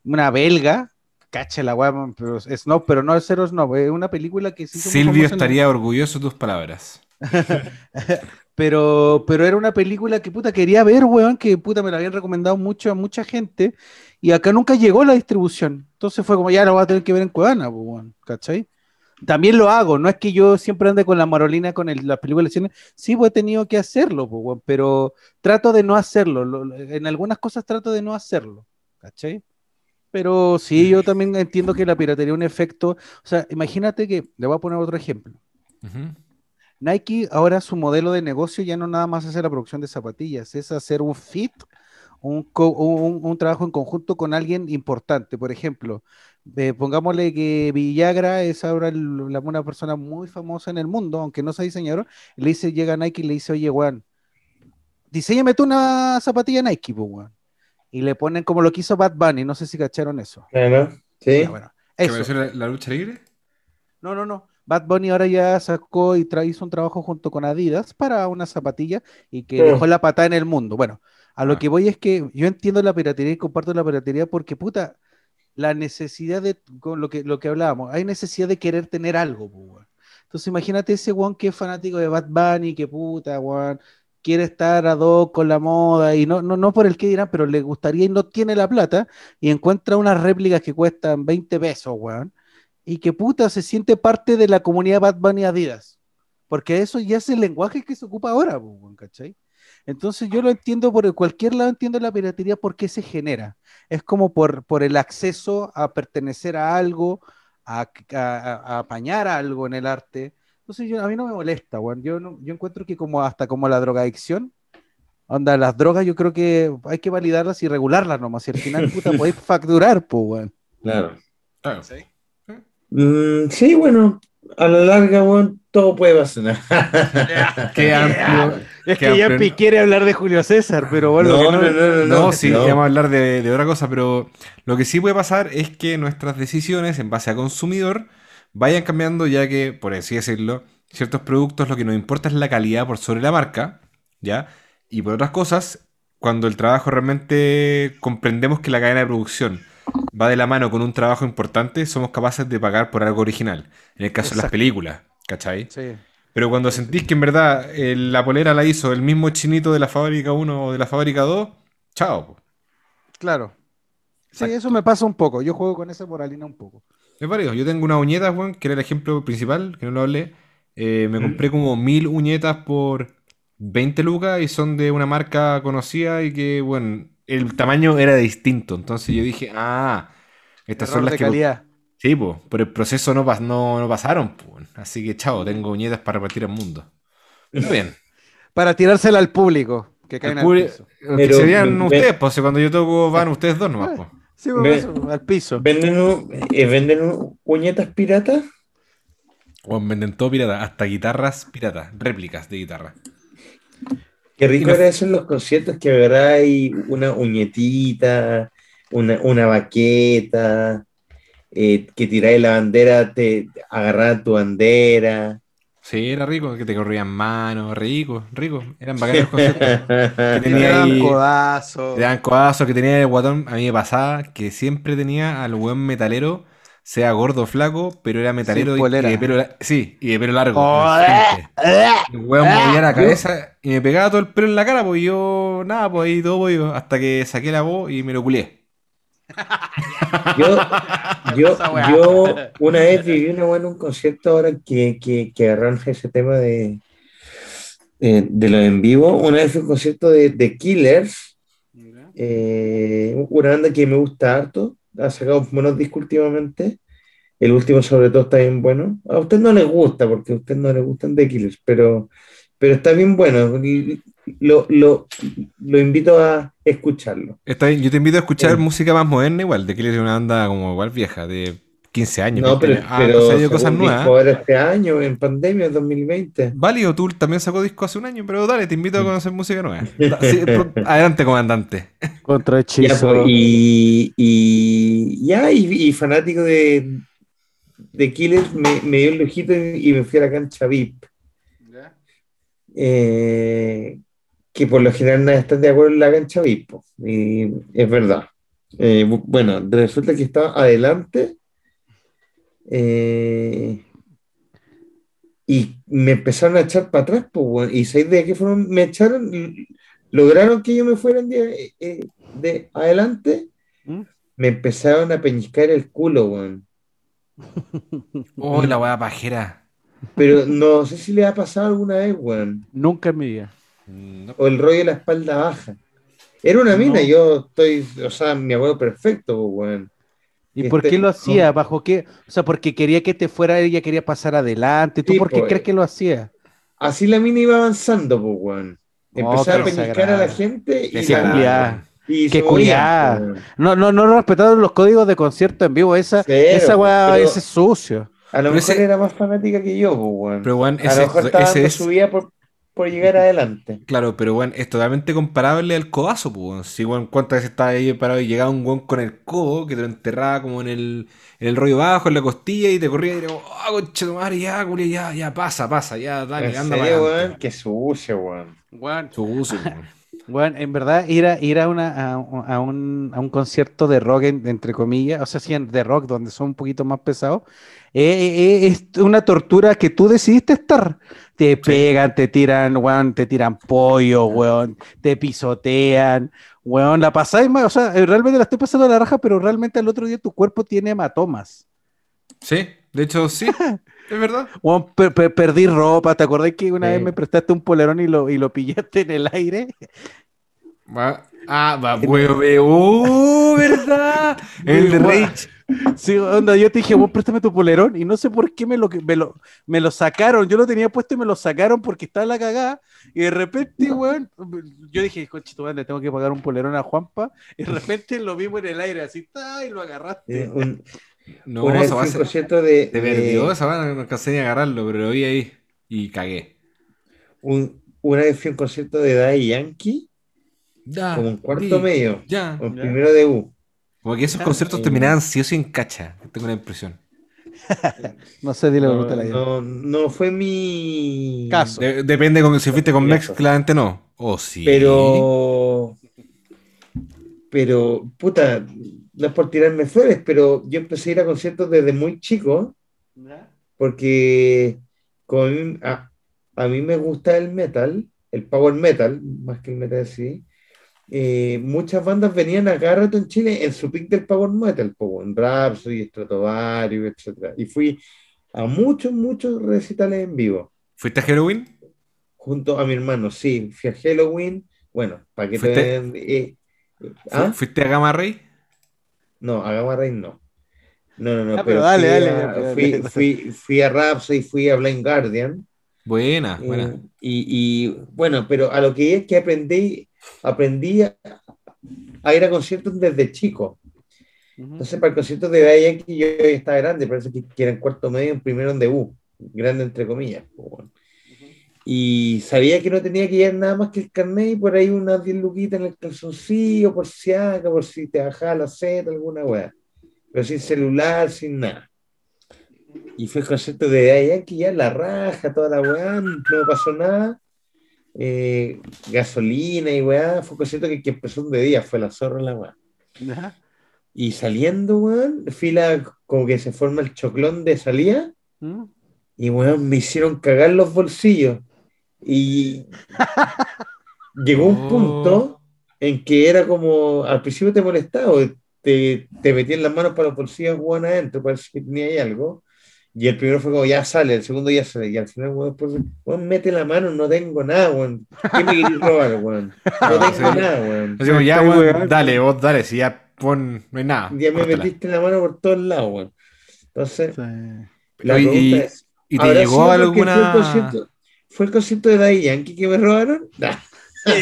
una belga, cacha la weá, pero es no, pero no es cero no, es una película que muy Silvio en- estaría orgulloso de tus palabras. pero, pero era una película que puta quería ver, weón, que puta me la habían recomendado mucho a mucha gente, y acá nunca llegó la distribución. Entonces fue como, ya lo voy a tener que ver en Cuevana, pues, weón, ¿cachai? También lo hago, no es que yo siempre ande con la marolina con el- las películas de cine, sí, pues he tenido que hacerlo, pues, pero trato de no hacerlo, lo- lo- en algunas cosas trato de no hacerlo, ¿cachai? Pero sí, yo también entiendo que la piratería es un efecto, o sea, imagínate que, le voy a poner otro ejemplo. Nike ahora su modelo de negocio ya no nada más hacer la producción de zapatillas, es hacer un fit, un, co- un- un trabajo en conjunto con alguien importante. Por ejemplo, eh, pongámosle que Villagra es ahora el- la- una persona muy famosa en el mundo, aunque no sea diseñador, le dice, llega Nike y le dice, oye, weón, diseñame tú una zapatilla Nike, pues, weón. Y le ponen como lo que hizo Bad Bunny, no sé si cacharon eso. sí. Bueno, ¿Que eso. apareció la, la lucha libre? No, no, no. Bad Bunny ahora ya sacó y hizo un trabajo junto con Adidas para una zapatilla y que Sí. dejó la patada en el mundo. Bueno, a lo Ah. que voy es que yo entiendo la piratería y comparto la piratería porque, puta, la necesidad de, con lo que, lo que hablábamos, hay necesidad de querer tener algo, weón. Entonces imagínate ese weón que es fanático de Bad Bunny, que puta, weón, quiere estar ad hoc con la moda y no, no, no por el que dirán, pero le gustaría y no tiene la plata y encuentra unas réplicas que cuestan 20 pesos, weón y que puta se siente parte de la comunidad Bad Bunny Adidas. Porque eso ya es el lenguaje que se ocupa ahora, weón, ¿cachai? Entonces yo lo entiendo por cualquier lado, entiendo la piratería porque se genera. Es como por, por el acceso a pertenecer a algo, a, a- a apañar algo en el arte. Entonces yo, a mí no me molesta, weón. Yo, no, yo encuentro que como hasta como la drogadicción, onda, las drogas yo creo que hay que validarlas y regularlas nomás. Y al final, puta, podéis facturar, pues, weón. Claro. Claro. Mm, sí, bueno, a la larga, bueno, todo puede pasar. Qué amplio. Es que ya amplio. quiere hablar de Julio César, pero bueno, no, no, no, no, No, no, sí, no. ya vamos a hablar de, de otra cosa, pero lo que sí puede pasar es que nuestras decisiones en base a consumidor vayan cambiando, ya que, por así decirlo, ciertos productos lo que nos importa es la calidad por sobre la marca, ¿ya? Y por otras cosas, cuando el trabajo realmente comprendemos que la cadena de producción va de la mano con un trabajo importante, somos capaces de pagar por algo original. En el caso de las Exacto. películas, ¿cachai? Sí. Pero cuando sentís que en verdad eh, la polera la hizo el mismo chinito de la fábrica 1 o de la fábrica 2, chao. po. Claro. Sí, Exacto. eso me pasa un poco. Yo juego con esa moralina un poco. Es válido. Yo tengo unas uñetas, weón, que era el ejemplo principal, que no lo hablé. Eh, me ¿Mm? compré como mil uñetas por 20 lucas y son de una marca conocida y que, bueno, el tamaño era distinto. Entonces yo dije, ah, estas Error son las de que... calidad. Sí, pues, por el proceso no, pas- no, no pasaron, pues. Así que chao, tengo uñetas para repartir al mundo. Muy bien. Para tirársela al público. Que caen El al piso. que Pero- serían ustedes, pues cuando yo toco van ustedes dos nomás, pues. Sí, pues, Ve- eso, al piso. ¿Venden, eh, ¿Venden un- uñetas piratas? Weón, venden todo pirata, hasta guitarras piratas, réplicas de guitarra. Qué rico no- era eso en los conciertos, que agarráis una uñetita, una, una baqueta, eh, que tiráis la bandera, te agarraban tu bandera. Sí, era rico, que te corrían manos, rico, rico. Eran bacanos los conciertos. Que tenía te daban ahí- codazo. Te daban codazos que tenía el guatón. A mí me pasaba que siempre tenía al buen metalero, sea gordo o flaco, pero era metalero y, y de pelo, sí, y de pelo largo. Oh, el frente. El weón movía la cabeza y me pegaba todo el pelo en la cara, pues yo, nada, pues ahí todo, pues, yo, hasta que saqué la voz y me lo culié. Yo, yo, yo una vez viví una buena un concierto ahora que, que, que agarraron ese tema de, eh, de lo en vivo. Una vez fue un concierto de, de Killers, eh, una banda que me gusta harto, ha sacado buenos discos últimamente. El último, sobre todo, está bien bueno. A usted no les gusta, porque a usted no le gustan The Killers, pero, pero está bien bueno. Lo, lo, lo invito a escucharlo. Está bien, yo te invito a escuchar Eh. música más moderna igual, de Killers es una banda como igual vieja, de 15 años. No, 20 pero, años. Ah, pero cosas nuevas. ahora este año, en pandemia, en 2020. Válido, tú también sacó disco hace un año, pero dale, te invito a conocer música nueva. Sí, adelante, comandante. Contra Ya, hechizo. pues, y, y ya, y, y fanático de, de Killers, me, me dio el lujito y, y me fui a la cancha VIP. Eh, que por lo general nadie está de acuerdo en la cancha VIP, po, y es verdad. Eh, bu- bueno, resulta que estaba adelante eh, y me empezaron a echar para atrás, weón, y ¿sabéis de qué fueron? Me echaron, lograron que yo me fuera de, eh, de adelante, ¿Mm? me empezaron a peñiscar el culo, weón. Oh, la weá pajera. Pero no sé si le ha pasado alguna vez, weón. Nunca en mi vida. No. O el rollo de la espalda baja. Era una mina, No. yo estoy, o sea, mi abuelo perfecto, pues, weón. ¿Y Este, por qué lo no. hacía? ¿Bajo qué? O sea, porque quería que te fuera, ella quería pasar adelante. ¿Tú Sí, por qué pues. crees que lo hacía? Así la mina iba avanzando, pues, weón. Oh, Empezaba a peñiscar a la gente y, la- y pues, weón. No, no, no respetaron los códigos de concierto en vivo. Esa, Cero, esa weá, ese es sucio. A lo Pero mejor ese- era más fanática que yo, pues, weón. Pero weón, a lo ese, mejor estaba ese dando es. su vida por, por llegar adelante. Claro, pero weón, es totalmente comparable al codazo, pues. weón. Si weón, cuántas veces estaba ahí parado y llegaba un weón con el codo que te lo enterraba como en el, en el rollo bajo, en la costilla, y te corría y era como, ah, concha tu madre, ya, culia, ya, ya, pasa, pasa, ya, dale, en anda serio, para weón, qué sucio, weón. Su uso, weón. Bueno, en verdad, ir a, ir a, una, a, a un, a un concierto de rock, en- entre comillas, o sea, sí, de rock, donde son un poquito más pesados, eh, eh, eh, es una tortura que tú decidiste estar. Te pegan, te tiran, weón, te tiran pollo, weón, te pisotean, weón, la pasáis mal, o sea, realmente la estoy pasando a la raja, pero realmente al otro día tu cuerpo tiene hematomas. Sí, de hecho, sí, es verdad. Per- per- perdí ropa, ¿te acordás que una Sí. vez me prestaste un polerón y lo, y lo pillaste en el aire? Va- ah, va, weón, ¡oh, verdad! El. Rage. Sí, onda, yo te dije, vos préstame tu polerón y no sé por qué me lo, me lo, me lo sacaron. Yo lo tenía puesto y me lo sacaron porque estaba en la cagada. Y de repente, weón, yo dije, conchito, weón, le tengo que pagar un polerón a Juanpa. Y de repente lo vimos en el aire, así, ¡ta! y lo agarraste. Eh, un, No, una vez esa de, perdió esa va, no alcancé ni a agarrarlo, pero lo vi ahí y cagué. un- una vez fui a un concierto de Daddy Yankee, Da, como un cuarto di, medio, Ya. o Ya. primero de U. Como que esos conciertos eh. terminaban sí o sí en cacha, tengo la impresión. No sé, dile, No, pregúntale a ella. no, no fue mi Caso. De- depende con si fuiste con Mex, claramente no. O sí. Pero, pero, puta, no es por tirarme flores, pero yo empecé a ir a conciertos desde muy chico, porque como a, mí, a- mí me gusta el metal, el power metal, más que el metal sí. eh, muchas bandas venían a cada rato en Chile en su pick del power metal, como en Rhapsody, Stratovarius, etc. Y fui a muchos, muchos recitales en vivo ¿Fuiste a Halloween? junto a mi hermano, sí, fui a Halloween, bueno, para que te ¿Fuiste? vean, eh, ¿Fu- ¿ah? ¿Fuiste a Gamma Ray? No, a Gamma Ray no. No, no, no, Ah, pero dale, fui, dale, a, pero fui, dale. fui- fui a Rhapsody, fui a Blind Guardian, Buena, eh, buena. y, y, bueno, pero a lo que es que aprendí, aprendí a, a ir a conciertos desde chico. Entonces, para el concierto de Daddy Yankee yo ya estaba grande, parece que, que era en cuarto medio, en primero en debut, grande entre comillas. pues, bueno. Y sabía que no tenía que llevar nada más que el carnet y por ahí unas 10 luquitas en el calzoncillo, por si acá, por si te bajaba la seta, alguna weá. Pero sin celular, sin nada. Y fue el concierto de Daddy Yankee, ya la raja, toda la weá, no pasó nada. Eh, gasolina y weá, fue un concierto que, que empezó un de día, fue la zorra la weá. Ajá. Y saliendo, weón, fila como que se forma el choclón de salida ¿Mm? y, weón, me hicieron cagar los bolsillos. Y llegó un Oh. punto en que era como, al principio te molestaba, te, te metían las manos para los bolsillos, weón, adentro, para si tenía ahí algo. Y el primero fue como, ya sale, el segundo ya sale. Y al final, weón, después, weón, mete la mano, no tengo nada, weón. ¿Qué me querés robar, weón? No tengo sí. nada, weón. Así como, ya, weón, dale, vos dale, si ya pon, no hay nada. Ya me córtala. metiste la mano por todos lados, weón. Entonces, Sí. la Oye, pregunta y, es, ¿y te ¿habrá llegó alguna...? Fue el, concierto, ¿Fue el concierto de Daddy Yankee que me robaron? Nah. No,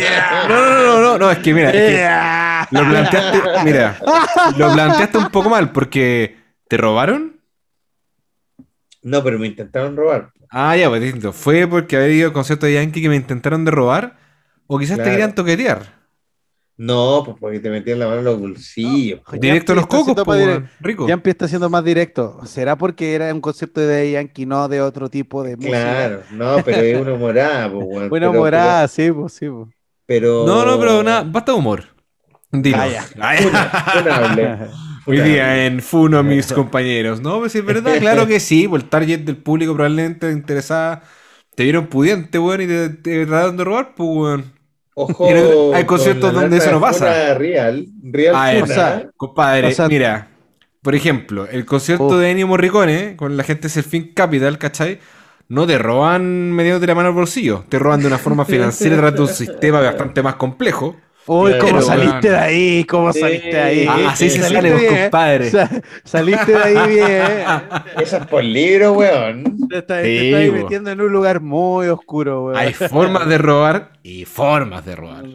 no, no, no, no, no, es que mira, es que lo planteaste, mira, lo planteaste un poco mal porque ¿te robaron? No, pero me intentaron robar. Ah, ya, pues distinto. ¿Fue porque había ido al concierto de Yankee que me intentaron de robar? ¿O quizás te querían toquetear? No, pues porque te metían la mano en los bolsillos. No. Directo a los cocos, po, rico. Yampi está siendo más directo. ¿Será porque era un concepto de Yankee, no de otro tipo de música? Claro, no, pero es una morada, pues, weón. Buena Pero- morada, sí, pues, sí, pues. Pero, No, no, pero nada, basta de humor. Dilo. Ah, ya. Ay, Funable. Hoy día en Funo a mis compañeros. No, pues es verdad, claro que sí. Pues el target del público probablemente interesada. Te vieron pudiente, weón, y te, te trataron de robar, pues, weón. Ojo. Hay conciertos donde eso no pasa. Real, real A ver, o sea, Compadre, O sea- mira, por ejemplo, el concierto de Ennio Morricone con la gente Selfing Capital, ¿cachai? No te roban metiéndote la mano al bolsillo, te roban de una forma financiera a de un sistema bastante más complejo. Uy, ¿cómo pero, saliste de ahí? ¿Cómo saliste de ahí? Ah, así se sale, bien, compadre. Sa- saliste de ahí bien. Eso es por libro, weón. Te estás, Sí, metiendo en un lugar muy oscuro, weón. Hay formas de robar y formas de robar.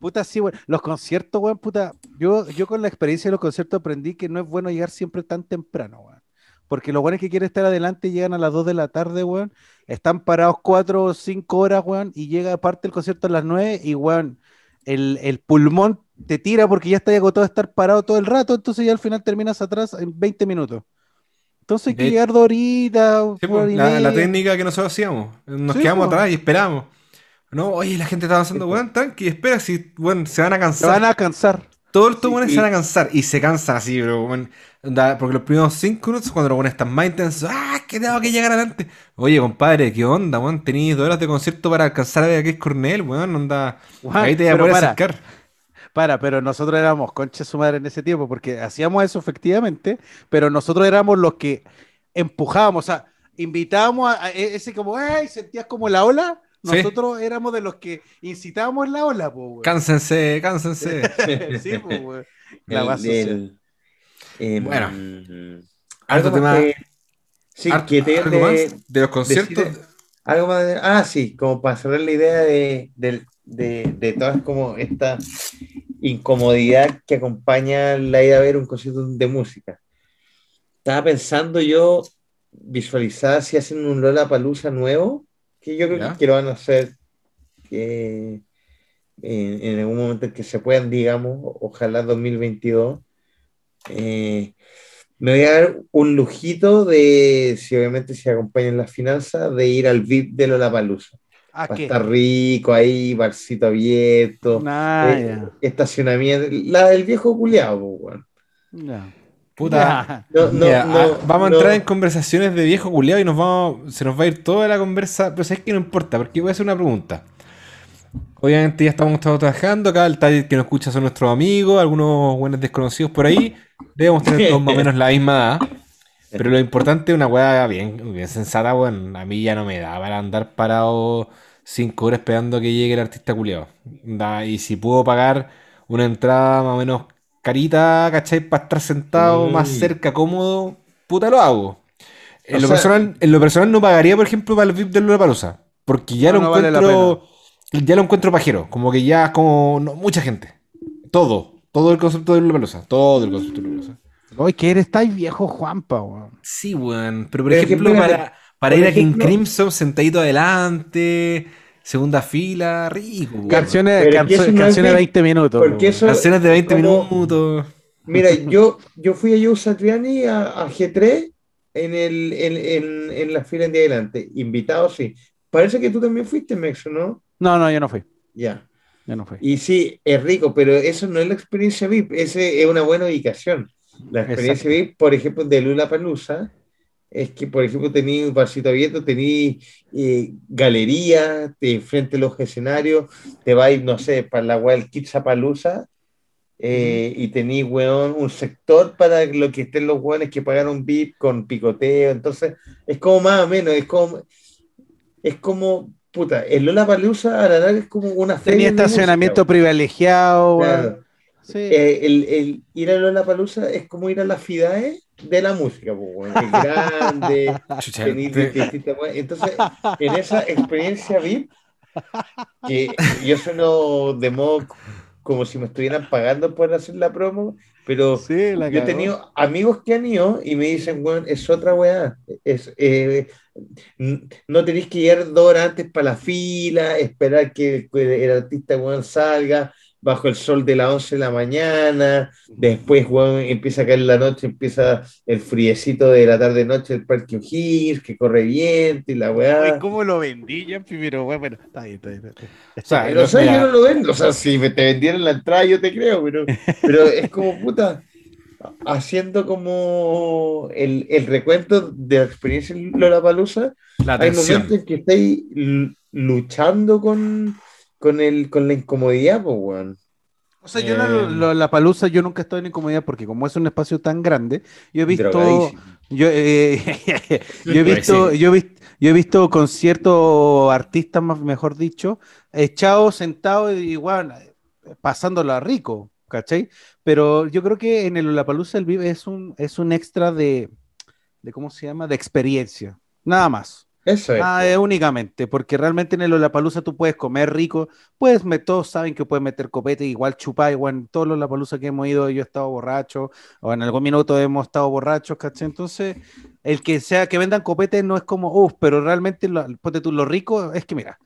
Puta, sí, weón. Los conciertos, weón, puta. Yo, yo con la experiencia de los conciertos aprendí que no es bueno llegar siempre tan temprano, weón. Porque los buenos que quieren estar adelante llegan a las 2 de la tarde, weón. Están parados 4 o 5 horas, weón. Y llega aparte el concierto a las 9 y, weón, el, el pulmón te tira porque ya está agotado de estar parado todo el rato. Entonces ya al final terminas atrás en 20 minutos. Entonces hay que De- llegar dos horitas, Sí, hora pues, la, técnica que nosotros hacíamos. Nos Sí, quedamos pues. atrás y esperamos. No, oye, la gente está avanzando, pues. weón, tranqui, espera, si, weón, se van a Se cansar. van a cansar. Todos weones y- se van a cansar y se cansan así. Onda, Porque los primeros cinco minutos, cuando los están más intensos, ¡ah! que tengo que llegar adelante. Oye, compadre, ¿qué onda, weón? Tenéis dos horas de concierto para alcanzar a ver a Chris Cornell, weón. Onda. Ahí te voy a pero poder para. acercar. Para, pero nosotros éramos concha su madre en ese tiempo, porque hacíamos eso efectivamente, pero nosotros éramos los que empujábamos, o sea, invitábamos a, a e- ese como, ¡ay! Sentías como la ola. Sí. Nosotros éramos de los que incitábamos la ola, po, weón. Cánsense, cánsense. sí, po, weón. El- La el- em, Bueno. algo tema. que- sí, Harto- que te- algo de- más de los conciertos. decide- algo más de- ah, sí, como para cerrar la idea de, de, de todas como esta incomodidad que acompaña la ida a ver un concierto de música. Estaba pensando yo visualizar si hacen un Lollapalooza nuevo, que yo creo Ya. que lo van a hacer que en, en algún momento en que se puedan, digamos, ojalá 2022. Eh, me voy a dar un lujito de, si obviamente se acompañan las finanzas, de ir al VIP de Lollapalooza. ¿A Va a estar rico ahí, barcito abierto, Ah, eh, estacionamiento, la del viejo culiado, weón. Ya. Puta. No, no, Mira, no, ah, vamos a entrar en conversaciones de viejo culiado y nos vamos, se nos va a ir toda la conversa, pero sabes que no importa, porque voy a hacer una pregunta. Obviamente ya estamos todos trabajando, acá el taller que nos escucha son nuestros amigos, algunos buenos desconocidos por ahí, debemos tener todos más o menos la misma edad, pero lo importante es una weá bien, bien sensata, bueno, a mí ya no me da para andar parado cinco horas esperando que llegue el artista culiado. Y si puedo pagar una entrada más o menos carita, ¿cachai? Para estar sentado más Mm. cerca, cómodo, puta lo hago. En lo, sea- personal, en lo personal no pagaría, por ejemplo, para el VIP de Lollapalooza. Porque ya No, lo no vale la encuentro. ya lo encuentro pajero. Como que ya como no, mucha gente. Todo. Todo el concepto de Lollapalooza. Todo el concepto de Lollapalooza. Oye, que eres tan viejo, Juanpa, weón. Sí, weón. Pero por Pero ejemplo, ejemplo, para, para por ir a King ejemplo- Crimson sentadito adelante, segunda fila, rico. Canciones, canso- canciones de bien, 20 minutos. porque eso- Canciones de 20 como- minutos. Mira, yo, yo fui a Joe Satriani a, a G3 en, el, en, en, en la fila de adelante. Invitado, sí. Parece que tú también fuiste, Mexo, ¿no? No, no, yo no fui. Ya. Yo no fui. Y sí, es rico, pero eso no es la experiencia VIP, ese es una buena ubicación. La experiencia Exacto. VIP, por ejemplo, de Lula Palusa, es que, por ejemplo, tenía un barcito abierto, tenía eh, galería de frente a los escenarios, te vais, no sé, para la web Kitsapalooza, eh, y tenía, weón, un sector para lo que estén los weones que pagaron VIP con picoteo, entonces es como más o menos, es como, es como, puta, el Lola Palusa a la larga es como una Tenía feria de estacionamiento música, privilegiado, weón. Claro. Sí. Eh, el, el ir a Lola Palusa es como ir a la FIDAE de la música, pues, es grande, distintas entonces en esa experiencia VIP que yo sueno de modo como si me estuvieran pagando por hacer la promo, pero Sí, la yo he tenido amigos que han ido y me dicen, weón, es otra weá. Es, eh, no tenéis que llegar dos horas antes para la fila, esperar que el artista weón salga bajo el sol de las 11 de la mañana, después weón, empieza a caer la noche, empieza el friecito de la tarde-noche del Parque O'Higgins, que corre viento y la weá. ¿Cómo lo vendí ya? Pero bueno, bueno, está bien, está bien. está bien. O sea, Pero, o sea, yo no lo vendo. O sea, si me te vendieran la entrada, yo te creo, pero, pero es como puta, haciendo como el, el recuento de la experiencia en Lollapalooza, la hay momentos en que estáis luchando con, con, el, con la incomodidad, pues, weón. O sea, yo no, Eh, lo- la palusa yo nunca he estado en incomodidad porque como es un espacio tan grande, yo he visto, yo, eh, yo he visto, yo he visto, yo he visto conciertos artistas, más mejor dicho, echados, sentados y bueno, pasándola rico, ¿cachai? Pero yo creo que en el Lollapalooza el Vive es un, es un extra de, de, ¿cómo se llama? De experiencia, nada más. Eso es. Ah, únicamente, porque realmente en el Lollapalooza tú puedes comer rico, puedes, me- todos saben que puedes meter copete, igual chupar, igual en todos los Lollapalooza que hemos ido yo he estado borracho, o en algún minuto hemos estado borrachos, ¿cachai? Entonces, el que sea que vendan copete no es como, uff, pero realmente lo, tú, lo rico es que mira,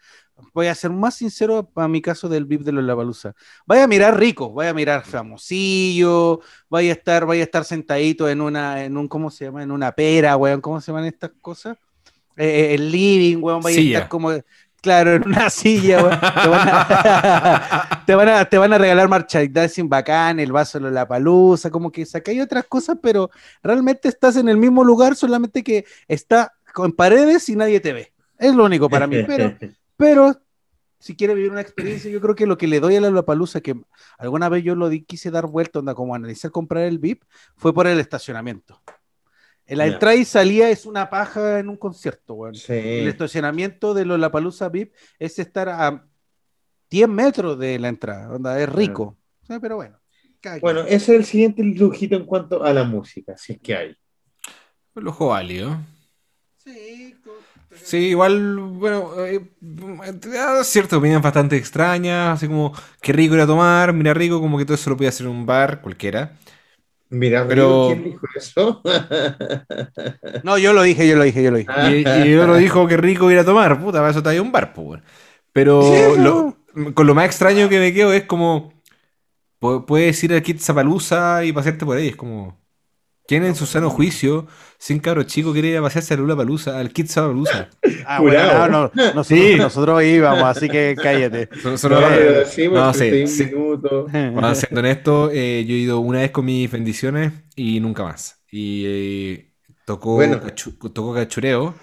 voy a ser más sincero para mi caso del VIP de los Lollapalooza. Vaya a mirar rico, vaya a mirar famosillo, vaya a estar, vaya a estar sentadito en una, en un, ¿cómo se llama? En una pera, weón, ¿cómo se llaman estas cosas? Eh, el living, weón, vaya Silla. a estar como, claro, en una silla, weón. Te van a, te van a, te van a regalar merchandising bacán, el vaso de la palusa, como que hay otras cosas, pero realmente estás en el mismo lugar, solamente que está con paredes y nadie te ve. Es lo único para mí, pero, pero si quiere vivir una experiencia, yo creo que lo que le doy a la palusa, que alguna vez yo lo di, quise dar vuelta, onda, como analizar comprar el VIP, fue por el estacionamiento. La entrada y salida es una paja en un concierto, weón. El estacionamiento de Lollapalooza VIP es estar a 10 metros de la entrada, onda, es rico. Pero bueno. Bueno, ese es el siguiente lujito en cuanto a la música, si es que hay. El ojo válido. sí, Sí, igual, bueno, eh, da ciertas opiniones bastante extrañas, así como qué rico ir a tomar, mira rico, como que todo eso lo puede hacer en un bar, cualquiera. Mira, Pero- ¿quién dijo eso? No, yo lo dije, yo lo dije, yo lo dije. Y, y yo lo dijo que rico ir a tomar, puta, para eso está ahí un bar, pues. Pero Sí, lo- con lo más extraño que me quedo es como, pu- puedes ir al Kit Zapalooza y pasearte por ahí, es como, ¿quién en su sano juicio, sin cabro chico, quiere ir a pasearse a Lula Palusa, al Kit Zapalooza? Ah, bueno, no, no, nosotros, Sí. nosotros íbamos, así que cállate. Solo- No, sí, no, sí, 31 sí. minutos. Bueno, siendo honesto, eh, yo he ido una vez con mis bendiciones y nunca más. Y eh, tocó, Bueno. cachu- tocó cachureo.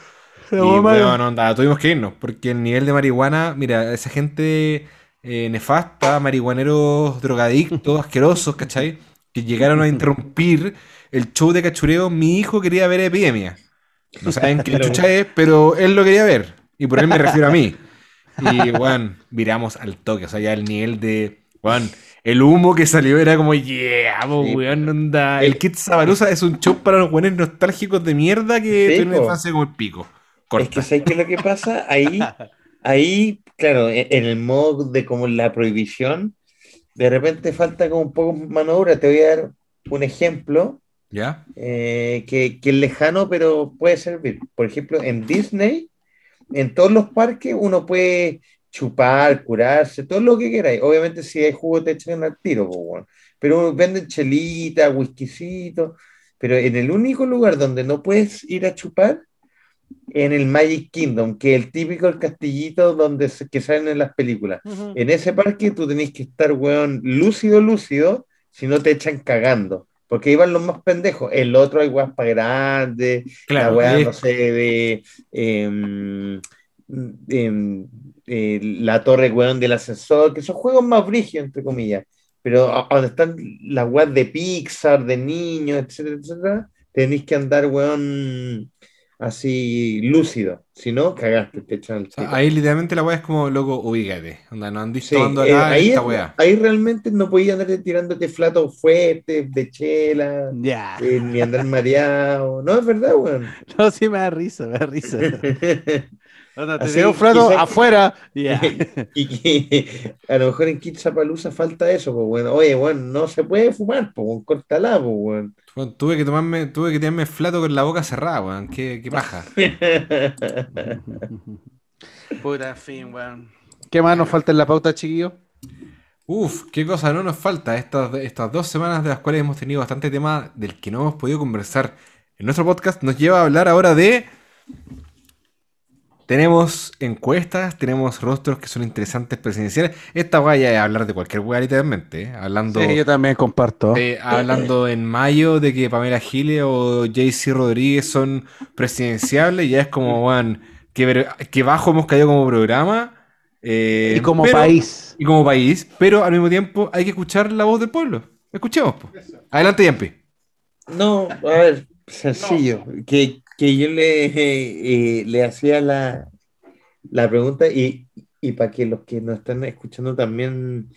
Y Pero, bueno, onda, tuvimos que irnos, porque el nivel de marihuana, mira, esa gente eh, nefasta, marihuaneros drogadictos, asquerosos, ¿cachai? Que llegaron a interrumpir el show de cachureo. Mi hijo quería ver Epidemia. No saben qué chucha es, pero él lo quería ver. Y por él me refiero a mí. Y, weón, miramos al toque, o sea, ya el nivel de, weón, el humo que salió era como, yeah, po, weón, onda. El Kid Zabalusa es un show para los weones nostálgicos de mierda que Sí, tienen una infancia como el pico. Es Corta. que ¿sabes qué es lo que pasa? Ahí, ahí, claro, e- en el modo de como la prohibición, de repente falta como un poco mano dura. Te voy a dar un ejemplo ¿Ya? eh, que, que es lejano, pero puede servir. Por ejemplo, en Disney, en todos los parques, uno puede chupar, curarse, todo lo que queráis. Obviamente, si hay jugo, te echan al tiro, pues, bueno. pero venden chelita, whiskycito. Pero en el único lugar donde no puedes ir a chupar, en el Magic Kingdom, que es el típico el castillito donde se- que salen en las películas. Ujú. En ese parque tú tenés que estar, weón, lúcido, lúcido, si no te echan cagando. Porque iban los más pendejos. El otro hay weas para grandes, Claro, la es- no sé, de em, em, eh, la torre, weón, del ascensor, que son juegos más brígidos, entre comillas. Pero a donde están las weas de Pixar, de niños, etcétera, etcétera, tenéis que andar, weón, así lúcido. Si no, cagaste, te echan O sea, ahí literalmente la weá es como, loco, ubícate. Onda, no andís Sí, tomando eh, acá ahí, esta es- weá. ahí realmente no podía andar tirándote flatos fuertes de chela, Ya. eh, ni andar mareado. No, es verdad, weón. No, sí me da risa, me da risa. Onda, te Así, veo un flato quizás- afuera. Y que a lo mejor en Kitzapalooza falta eso, pues bueno. Oye, bueno, no se puede fumar, pues bueno, córtala, pues bueno. Bueno, tuve que tomarme, tuve que tirarme flato con la boca cerrada, weón. Qué, qué paja. Puta, en fin, weón. ¿Qué más nos falta en la pauta, chiquillo? Uf, qué cosa no nos falta. Estas, estas dos semanas de las cuales hemos tenido bastante tema del que no hemos podido conversar en nuestro podcast nos lleva a hablar ahora de. Tenemos encuestas, tenemos rostros que son interesantes presidenciales. Esta vaya es hablar de cualquier weá literalmente. ¿eh? Hablando, Sí, yo también comparto. eh, hablando en mayo de que Pamela Giles o JC Rodríguez son presidenciables. Ya es como, weón, que, bajo hemos caído como programa. eh, y como pero- país. y como país, pero al mismo tiempo hay que escuchar la voz del pueblo. Escuchemos, po. Adelante, Yampi. No, a ver, sencillo. Que, que yo le, eh, le hacía la, la pregunta y, y para que los que nos están escuchando también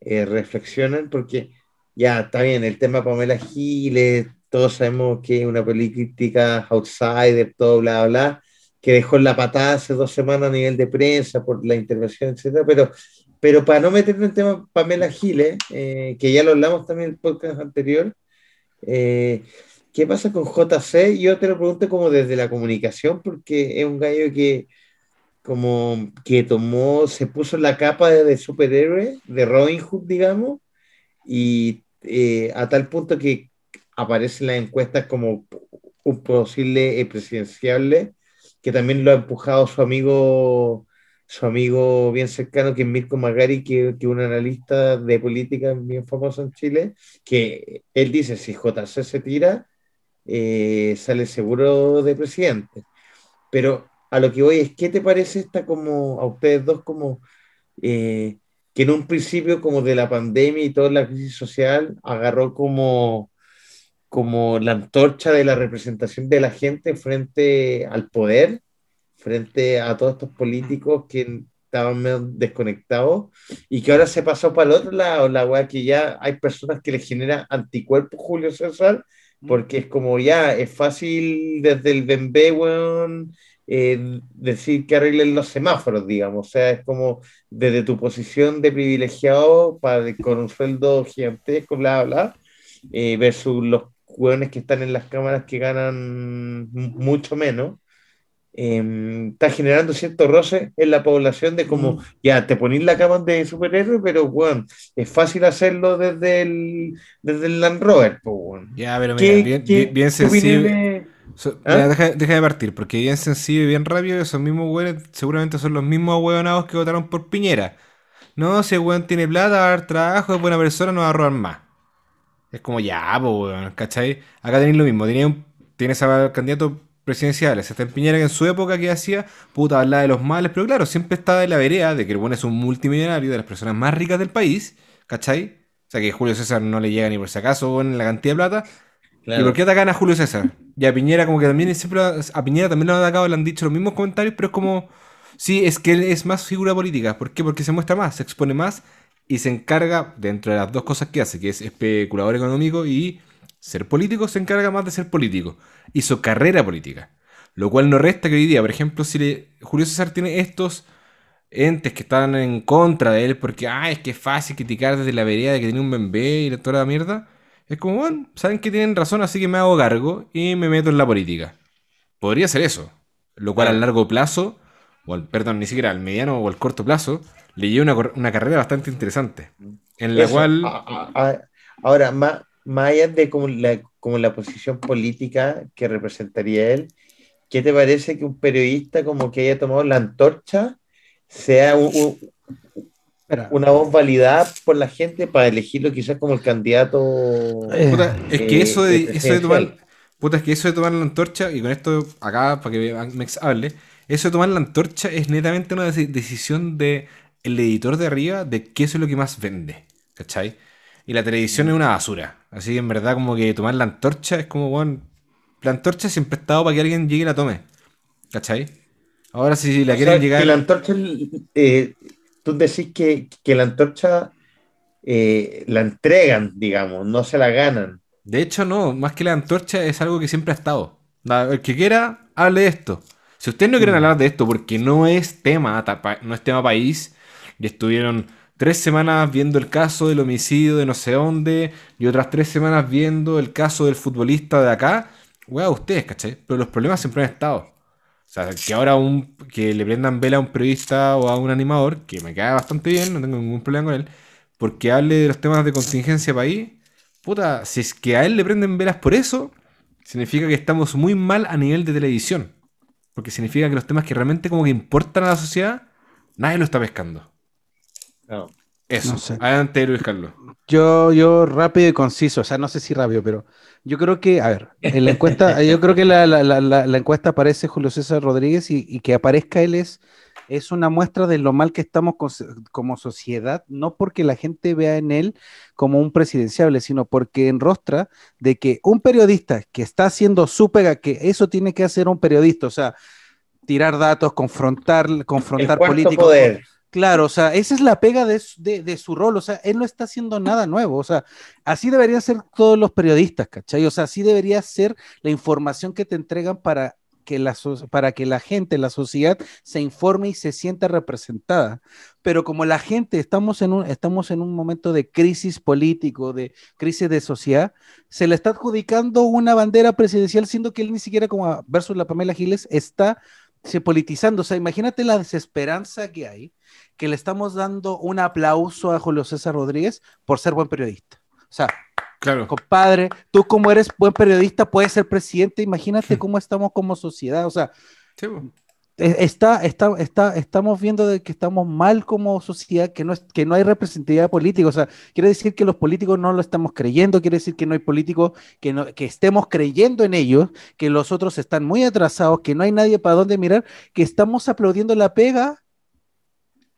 eh, reflexionen, porque ya está bien, el tema Pamela Giles, todos sabemos que es una política outsider, todo bla, bla, que dejó la patada hace dos semanas a nivel de prensa por la intervención, etcétera, pero, pero para no meternos en el tema Pamela Giles, eh, que ya lo hablamos también en el podcast anterior, ¿qué pasa con JC? Yo te lo pregunto como desde la comunicación, porque es un gallo que como que tomó, se puso la capa de, superhéroe, de Robin Hood, digamos, y eh, a tal punto que aparece en las encuestas como un posible eh, presidenciable, que también lo ha empujado su amigo, su amigo bien cercano, que es Mirko Magari, que es un analista de política bien famoso en Chile, que él dice, si JC se tira, eh, sale seguro de presidente. Pero a lo que voy es, ¿qué te parece esta como, a ustedes dos como, eh, que en un principio como de la pandemia y toda la crisis social, agarró como, como la antorcha de la representación de la gente frente al poder, frente a todos estos políticos que estaban medio desconectados y que ahora se pasó para el otro lado, la weá que ya hay personas que le genera anticuerpos Julio César, porque es como ya, es fácil desde el Bembé, weón, eh, decir que arreglen los semáforos, digamos, o sea, es como desde tu posición de privilegiado para, con un sueldo gigantesco, bla, bla, eh, versus los hueones que están en las cámaras que ganan mucho menos, eh, está generando cierto roce en la población de como, ya, te ponís la cama de superhéroe, pero, bueno, es fácil hacerlo desde el, desde el Land Rover, pues. Ya, pero ¿Qué- mira, bien, bien, sensible. So- ¿Ah? deja, deja de partir, porque bien sensible y bien rápido, esos mismos weones seguramente son los mismos hueonados que votaron por Piñera. No, si el weón tiene plata, va a dar trabajo, es buena persona, no va a robar más. Es como ya, pues ¿cachai? Acá tenéis lo mismo, tenía un, tienes a candidato presidencial, está en Piñera que en su época que hacía, puta, hablaba de los males, pero claro, siempre está de la vereda de que el weón es un multimillonario de las personas más ricas del país, ¿cachai? O sea que Julio César no le llega ni por si acaso en la cantidad de plata. ¿Y por qué atacan a Julio César? Y a Piñera como que también siempre a Piñera también lo han atacado, le han dicho los mismos comentarios, pero es como sí, es que él es más figura política, ¿por qué? Porque se muestra más, se expone más y se encarga dentro de las dos cosas que hace, que es especulador económico y ser político, se encarga más de ser político. Hizo carrera política, lo cual no resta que hoy día, por ejemplo, si le- Julio César tiene estos entes que están en contra de él porque, ah, es que es fácil criticar desde la vereda de que tiene un bebé y toda la mierda. Es como, bueno, saben que tienen razón, así que me hago cargo y me meto en la política. Podría ser eso. Lo cual al largo plazo, o al, perdón, ni siquiera al mediano o al corto plazo, le lleva una, una carrera bastante interesante. En la Eso, cual. a- a- a- ahora, más, más allá de como la, como la posición política que representaría él, ¿qué te parece que un periodista como que haya tomado la antorcha sea un- un- Espera. una voz validada por la gente para elegirlo quizás como el candidato? Eh, Puta, es que eh, eso de, de eso de tomar. Puta, es que eso de tomar la antorcha, y con esto acá, para que Mex hable, eso de tomar la antorcha es netamente una deci- decisión de el editor de arriba de qué es lo que más vende. ¿Cachai? Y la televisión es una basura. Así que en verdad, como que tomar la antorcha es como, bueno, la antorcha siempre ha estado para que alguien llegue y la tome. ¿Cachai? Ahora si la O quieren sea, llegar... que la antorcha, eh, tú decís que, que la antorcha eh, la entregan, digamos, no se la ganan. De hecho, no, más que la antorcha es algo que siempre ha estado. El que quiera, hable de esto. Si ustedes no quieren Mm. hablar de esto porque no es tema, no es tema país, y estuvieron tres semanas viendo el caso del homicidio de no sé dónde, y otras tres semanas viendo el caso del futbolista de acá, weá, ustedes, ¿cachai? Pero los problemas siempre han estado. O sea, que ahora un, que le prendan vela a un periodista o a un animador, que me queda bastante bien, no tengo ningún problema con él, porque hable de los temas de contingencia país, puta, si es que a él le prenden velas por eso, significa que estamos muy mal a nivel de televisión. Porque significa que los temas que realmente como que importan a la sociedad, nadie lo está pescando. No. Eso. No sé. Adelante, Luis Carlos. Yo, yo rápido y conciso, o sea, no sé si rápido, pero yo creo que, a ver, en la encuesta, yo creo que la, la- la- encuesta aparece Julio César Rodríguez y, y que aparezca él es, es una muestra de lo mal que estamos como sociedad, no porque la gente vea en él como un presidenciable, sino porque enrostra de que un periodista que está haciendo su pega, que eso tiene que hacer un periodista, o sea, tirar datos, confrontar, confrontar políticos. poder. Claro, o sea, esa es la pega de, su- rol, o sea, él no está haciendo nada nuevo, o sea, así deberían ser todos los periodistas, ¿cachai? O sea, así debería ser la información que te entregan para que la, para que la gente, la sociedad se informe y se sienta representada. Pero como la gente, estamos en un, estamos en un momento de crisis político, de crisis de sociedad, se le está adjudicando una bandera presidencial, siendo que él ni siquiera como versus la Pamela Giles está se politizando. O sea, imagínate la desesperanza que hay que le estamos dando un aplauso a Julio César Rodríguez por ser buen periodista. O sea, Claro. compadre, tú como eres buen periodista puedes ser presidente, imagínate cómo estamos como sociedad. O sea, Sí, po. E- está, está, está, estamos viendo de que estamos mal como sociedad, que no, es, que no hay representatividad política. O sea, quiere decir que los políticos no lo estamos creyendo, quiere decir que no hay políticos que, no, que estemos creyendo en ellos, que los otros están muy atrasados, que no hay nadie para dónde mirar, que estamos aplaudiendo la pega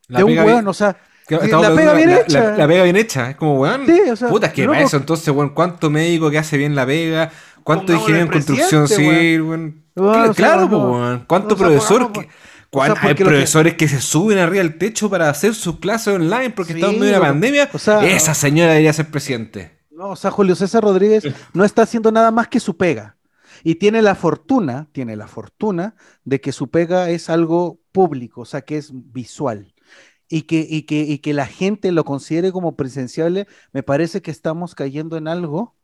La de un pega bien- o sea, la pega bien la, hecha. la- la pega bien hecha. Es como, weón. Sí, o sea, puta, es que loco, eso entonces, weón, ¿cuánto médico que hace bien la pega? ¿Cuánto ingeniero en construcción presidente, civil, weón? Weón, Cla- o sea, claro, po, no. weón. ¿Cuánto O sea, profesor? que- cuán- o sea, hay que- profesores que... se suben arriba del techo para hacer sus clases online porque Sí, estamos en medio de loco. pandemia. O sea, Esa señora debería ser presidente. No, o sea, Julio César Rodríguez no está haciendo nada más que su pega. Y tiene la fortuna, tiene la fortuna de que su pega es algo público, o sea, que es visual. Y que, y que, y que la gente lo considere como presenciable, me parece que estamos cayendo en algo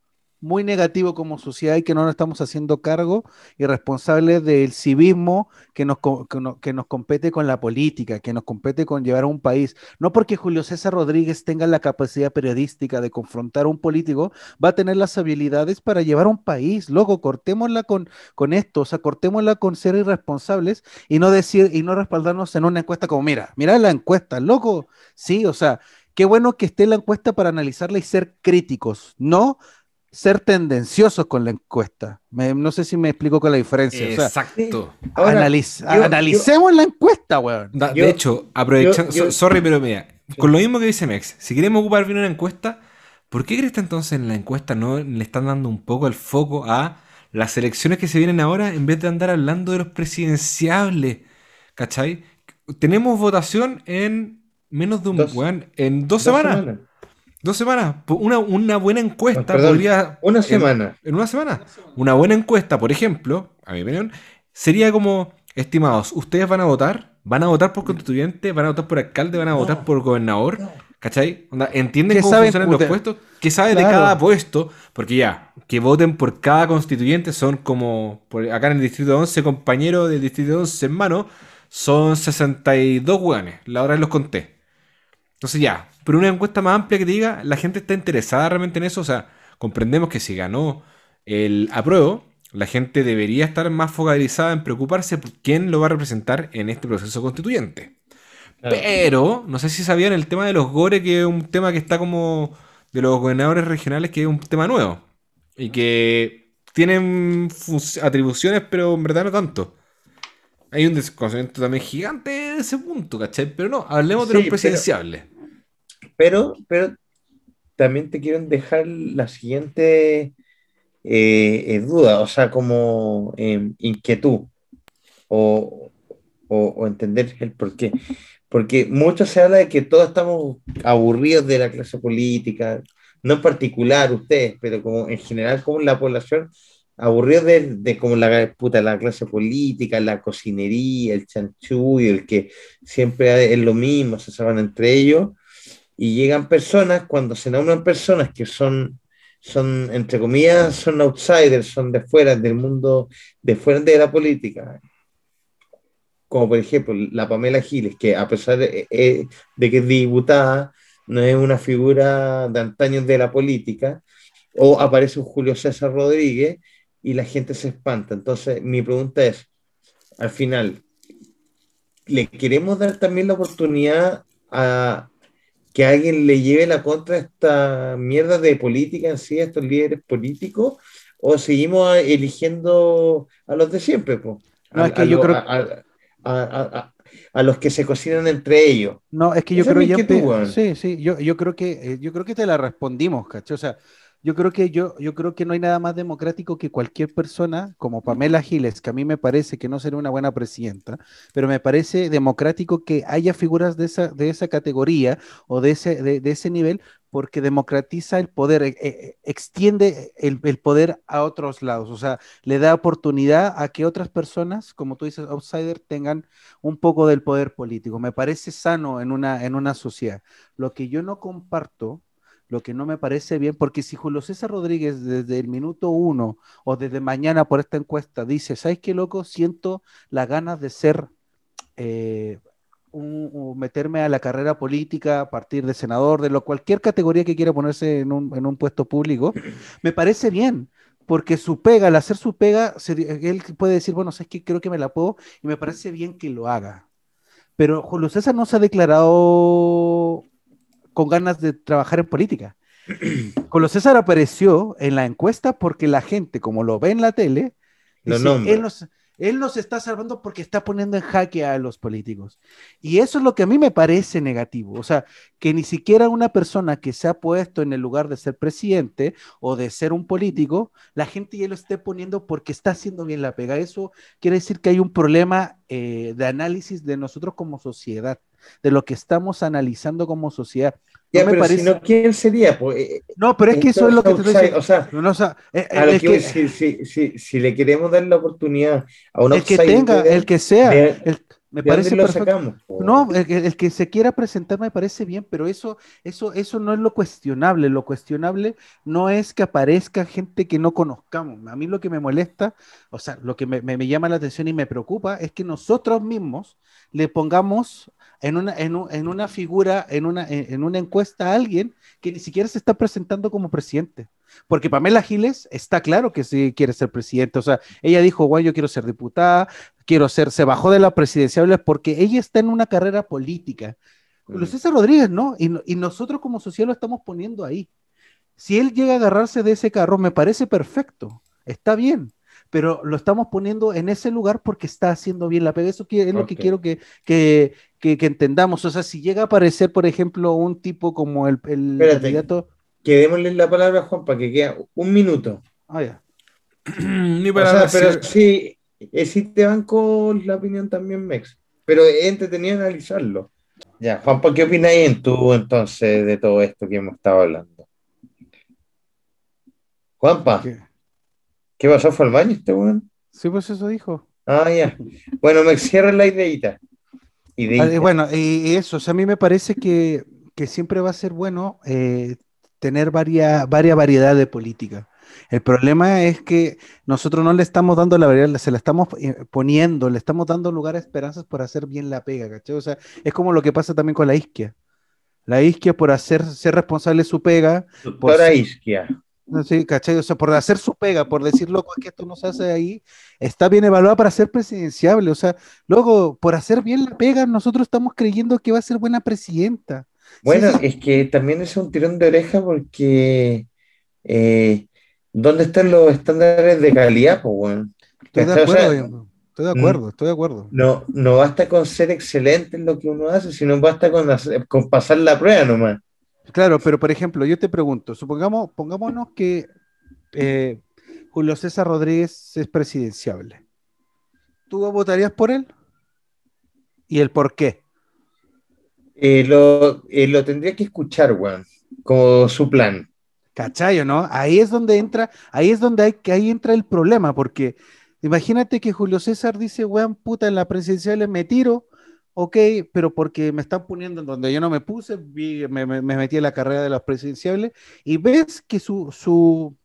muy negativo como sociedad y que no nos estamos haciendo cargo y responsables del civismo que nos, que no- que nos compete con la política, que nos compete con llevar a un país. No porque Julio César Rodríguez tenga la capacidad periodística de confrontar a un político, va a tener las habilidades para llevar a un país. Loco, cortémosla con, con esto, o sea, cortémosla con ser irresponsables y no decir y no respaldarnos en una encuesta como, mira, mira la encuesta, loco. Sí, o sea, qué bueno que esté la encuesta para analizarla y ser críticos, no ser tendenciosos con la encuesta. Me- no sé si me explico con la diferencia. o sea, Exacto. Ahora, analiz- yo- analicemos la encuesta, weón. Da- Yo- de hecho, aprovechando. yo- yo- so- sorry, pero mira, con lo mismo que dice Mex, si queremos ocupar bien una encuesta, ¿por qué crees que entonces en la encuesta no le están dando un poco el foco a las elecciones que se vienen ahora en vez de andar hablando de los presidenciables? ¿Cachai? Tenemos votación en menos de un. Dos- weón, en dos, Dos semanas. semanas. Dos semanas. Una, una buena encuesta Perdón, podría. Una semana. en una semana. Una buena encuesta, por ejemplo, a mi opinión, sería como, estimados, ustedes van a votar, van a votar por constituyente, van a votar por alcalde, van a votar por gobernador, ¿cachai? Onda, ¿Entienden ¿Qué cómo saben funcionan los puestos? ¿Qué saben de cada puesto? Porque ya, que voten por cada constituyente son como, por acá en el distrito 11, compañeros del distrito 11, hermano, son 62 hueones, la hora los conté. Entonces ya, pero una encuesta más amplia que te diga, la gente está interesada realmente en eso, o sea, comprendemos que si ganó el apruebo, la gente debería estar más focalizada en preocuparse por quién lo va a representar en este proceso constituyente. Claro. Pero, no sé si sabían el tema de los gore, que es un tema que está como de los gobernadores regionales, que es un tema nuevo. Y que tienen atribuciones, pero en verdad no tanto. Hay un desconocimiento también gigante de ese punto, ¿cachai? Pero no, hablemos de los presidenciables. Pero, pero también te quiero dejar la siguiente eh, eh, duda, o sea, como eh, inquietud o, o, o entender el por qué. Porque mucho se habla de que todos estamos aburridos de la clase política, no en particular ustedes, pero como en general como la población, aburridos de, de como la, puta, la clase política, la cocinería, el chanchullo, el que siempre es lo mismo, se saben entre ellos, y llegan personas, cuando se nombran personas que son, son entre comillas, son outsiders, son de fuera del mundo, de fuera de la política, como por ejemplo la Pamela Giles, que a pesar de, eh, que es diputada, no es una figura de antaño de la política, o aparece Julio César Rodríguez y la gente se espanta. Entonces, mi pregunta es, al final, ¿le queremos dar también la oportunidad a que alguien le lleve la contra a esta mierda de política en sí, a estos líderes políticos? ¿O seguimos eligiendo a los de siempre? po? No, A- es que a yo lo- creo- a- a- a- a- a los que se cocinan entre ellos. No, es que yo Esa creo weón. sí, sí, yo, yo creo que eh, yo creo que te la respondimos, ¿cachai? O sea, yo creo que yo, yo creo que no hay nada más democrático que cualquier persona como Pamela Giles, que a mí me parece que no sería una buena presidenta, pero me parece democrático que haya figuras de esa, de esa categoría o de ese, de, de ese nivel, porque democratiza el poder, eh, eh, extiende el, el poder a otros lados, o sea, le da oportunidad a que otras personas, como tú dices, outsider, tengan un poco del poder político. Me parece sano en una, en una sociedad. Lo que yo no comparto, lo que no me parece bien, porque si Julio César Rodríguez desde el minuto uno o desde mañana por esta encuesta dice, ¿sabes qué, loco? Siento las ganas de ser, eh, un- meterme a la carrera política a partir de senador, de lo, cualquier categoría que quiera ponerse en un, en un puesto público, me parece bien. Porque su pega, al hacer su pega, él puede decir, bueno, sabes que creo que me la puedo y me parece bien que lo haga. Pero Julio César no se ha declarado con ganas de trabajar en política. Julio César apareció en la encuesta porque la gente, como lo ve en la tele, dice, él, él nos está salvando porque está poniendo en jaque a los políticos. Y eso es lo que a mí me parece negativo. O sea, que ni siquiera una persona que se ha puesto en el lugar de ser presidente o de ser un político, la gente ya lo esté poniendo porque está haciendo bien la pega. Eso quiere decir que hay un problema eh, de análisis de nosotros como sociedad, de lo que estamos analizando como sociedad. No Ya, me pero parece- si no, ¿quién sería? Pues, No, pero es que eso es lo que te estoy. O sea, No, no, o sea, eh, a lo el que voy, que- si, si, si, si le queremos dar la oportunidad a un el que tenga, el que sea, de- el- me ¿de parece lo perfecto. sacamos? No, el, que- el que se quiera presentar me parece bien, pero eso, eso, eso no es lo cuestionable. Lo cuestionable no es que aparezca gente que no conozcamos. A mí lo que me molesta, o sea, lo que me, me- me llama la atención y me preocupa es que nosotros mismos le pongamos en una, en un- en una figura, en una, en, una encuesta a alguien que ni siquiera se está presentando como presidente. Porque Pamela Giles está claro que sí quiere ser presidente. O sea, ella dijo, guay, yo quiero ser diputada, quiero ser, se bajó de la presidenciable porque ella está en una carrera política. Julio César Rodríguez, ¿no? Y, y nosotros como sociedad lo estamos poniendo ahí. Si él llega a agarrarse de ese carro, me parece perfecto, está bien, pero lo estamos poniendo en ese lugar porque está haciendo bien la pega. Eso es lo que quiero que, que, que- que entendamos. O sea, si llega a aparecer, por ejemplo, un tipo como el, el Espérate. candidato... Que démosle la palabra a Juan para que quede un minuto. Ah, ya. Ni O para sea, hacer- pero sí, sí te van con la opinión también, Mex. Pero es entretenido analizarlo. Ya, Juanpa, ¿qué opináis en tú entonces de todo esto que hemos estado hablando? Juanpa, ¿Qué? ¿qué pasó? ¿Fue al baño este weón? Sí, pues eso dijo. Ah, ya. Bueno, Mex, cierra la ideita. Ah, Bueno, y eso, o sea, a mí me parece que, que siempre va a ser bueno eh, tener varia, varia variedad de política. El problema es que nosotros no le estamos dando la variedad, se la estamos eh, poniendo, le estamos dando lugar a esperanzas por hacer bien la pega, ¿cachai? O sea, es como lo que pasa también con la isquia. La isquia por hacer, ser responsable de su pega, Doctora por- Isquia. No sé, ¿cachai? O sea, por hacer su pega, por decir, loco, es que esto no se hace ahí, está bien evaluada para ser presidenciable. O sea, luego, por hacer bien la pega, nosotros estamos creyendo que va a ser buena presidenta. Bueno, Sí, sí. es que también es un tirón de oreja porque eh, ¿dónde están los estándares de calidad, pues, weón? Estoy de. O sea, acuerdo, Diego, estoy de acuerdo, estoy de acuerdo. No, no basta con ser excelente en lo que uno hace, sino basta con, hacer- con pasar la prueba nomás. Claro, pero por ejemplo, yo te pregunto, supongamos, pongámonos que eh, Julio César Rodríguez es presidenciable. ¿Tú votarías por él? ¿Y el por qué? Eh, lo, eh, lo tendría que escuchar, weón, como su plan. ¿Cachayo, no? Ahí es donde entra, ahí es donde hay, que ahí entra el problema, porque imagínate que Julio César dice, weón, puta, en la presidencial me tiro, ok, pero porque me están poniendo en donde yo no me puse, vi- me, me- me metí en la carrera de las presidenciales, y ves que su, su,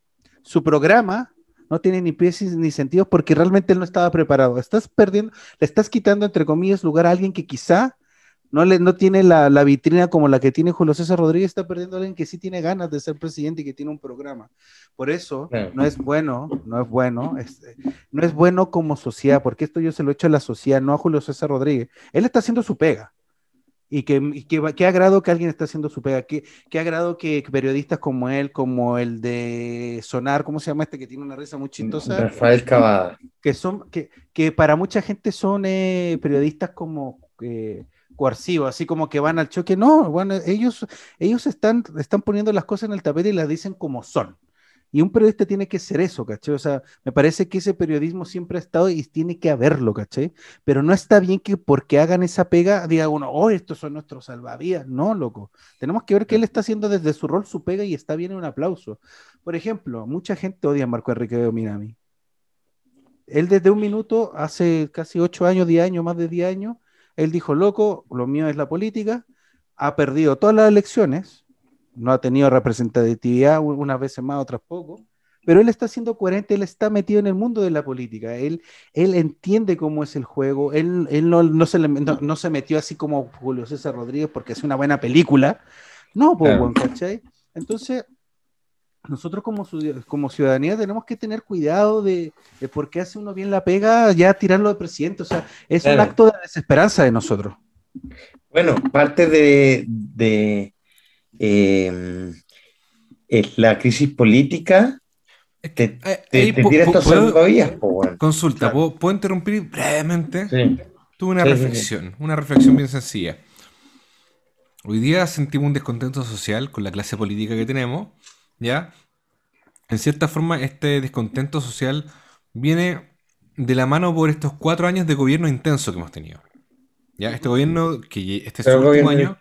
su programa no tiene ni pies ni sentido porque realmente él no estaba preparado. Estás perdiendo, le estás quitando, entre comillas, lugar a alguien que quizá no, le, no tiene la, la vitrina como la que tiene Julio César Rodríguez, está perdiendo a alguien que sí tiene ganas de ser presidente y que tiene un programa. Por eso Claro. no es bueno, no es bueno, este, no es bueno como sociedad, porque esto yo se lo he hecho a la sociedad, no a Julio César Rodríguez. Él está haciendo su pega. Y que, y que, que agrado que alguien está haciendo su pega, que, que agrado que periodistas como él, como el de Sonar, ¿cómo se llama este que tiene una risa muy chistosa? Rafael Cavada. que son que, que para mucha gente son eh, periodistas como eh, coercivos, así como que van al choque. No, bueno, ellos, ellos están, están poniendo las cosas en el tapete y las dicen como son. Y un periodista tiene que ser eso, ¿cachai? O sea, me parece que ese periodismo siempre ha estado y tiene que haberlo, ¿cachai? Pero no está bien que porque hagan esa pega diga uno, oh, estos son nuestros salvavidas. No, loco. Tenemos que ver que él está haciendo desde su rol su pega y está bien un aplauso. Por ejemplo, mucha gente odia a Marco Enrique Minami él desde un minuto, hace casi ocho años, diez años, más de diez años, él dijo, loco, lo mío es la política, ha perdido todas las elecciones, no ha tenido representatividad, unas veces más, otras poco, pero él está siendo coherente, él está metido en el mundo de la política, él, él entiende cómo es el juego, él, él no, no se le- no- no se metió así como Julio César Rodríguez porque es una buena película, no, pues, Claro. ¿cachai? Entonces, nosotros como, ciud- como ciudadanía tenemos que tener cuidado de, de por qué hace uno bien la pega, ya tirarlo de presidente. O sea, es un acto de desesperanza de nosotros. Bueno, parte de, de, eh, es la crisis política te, Eh, te, ahí te pu- tira pu- estos ¿puedo- salvavidas, po, weón. Consulta. ¿puedo, puedo interrumpir brevemente? Sí. Tuve una Sí, sí, sí. reflexión, una reflexión bien sencilla. Hoy día sentimos un descontento social con la clase política que tenemos, ¿ya? En cierta forma, este descontento social viene de la mano por estos cuatro años de gobierno intenso que hemos tenido. ¿Ya? Este gobierno, que este es su el último año.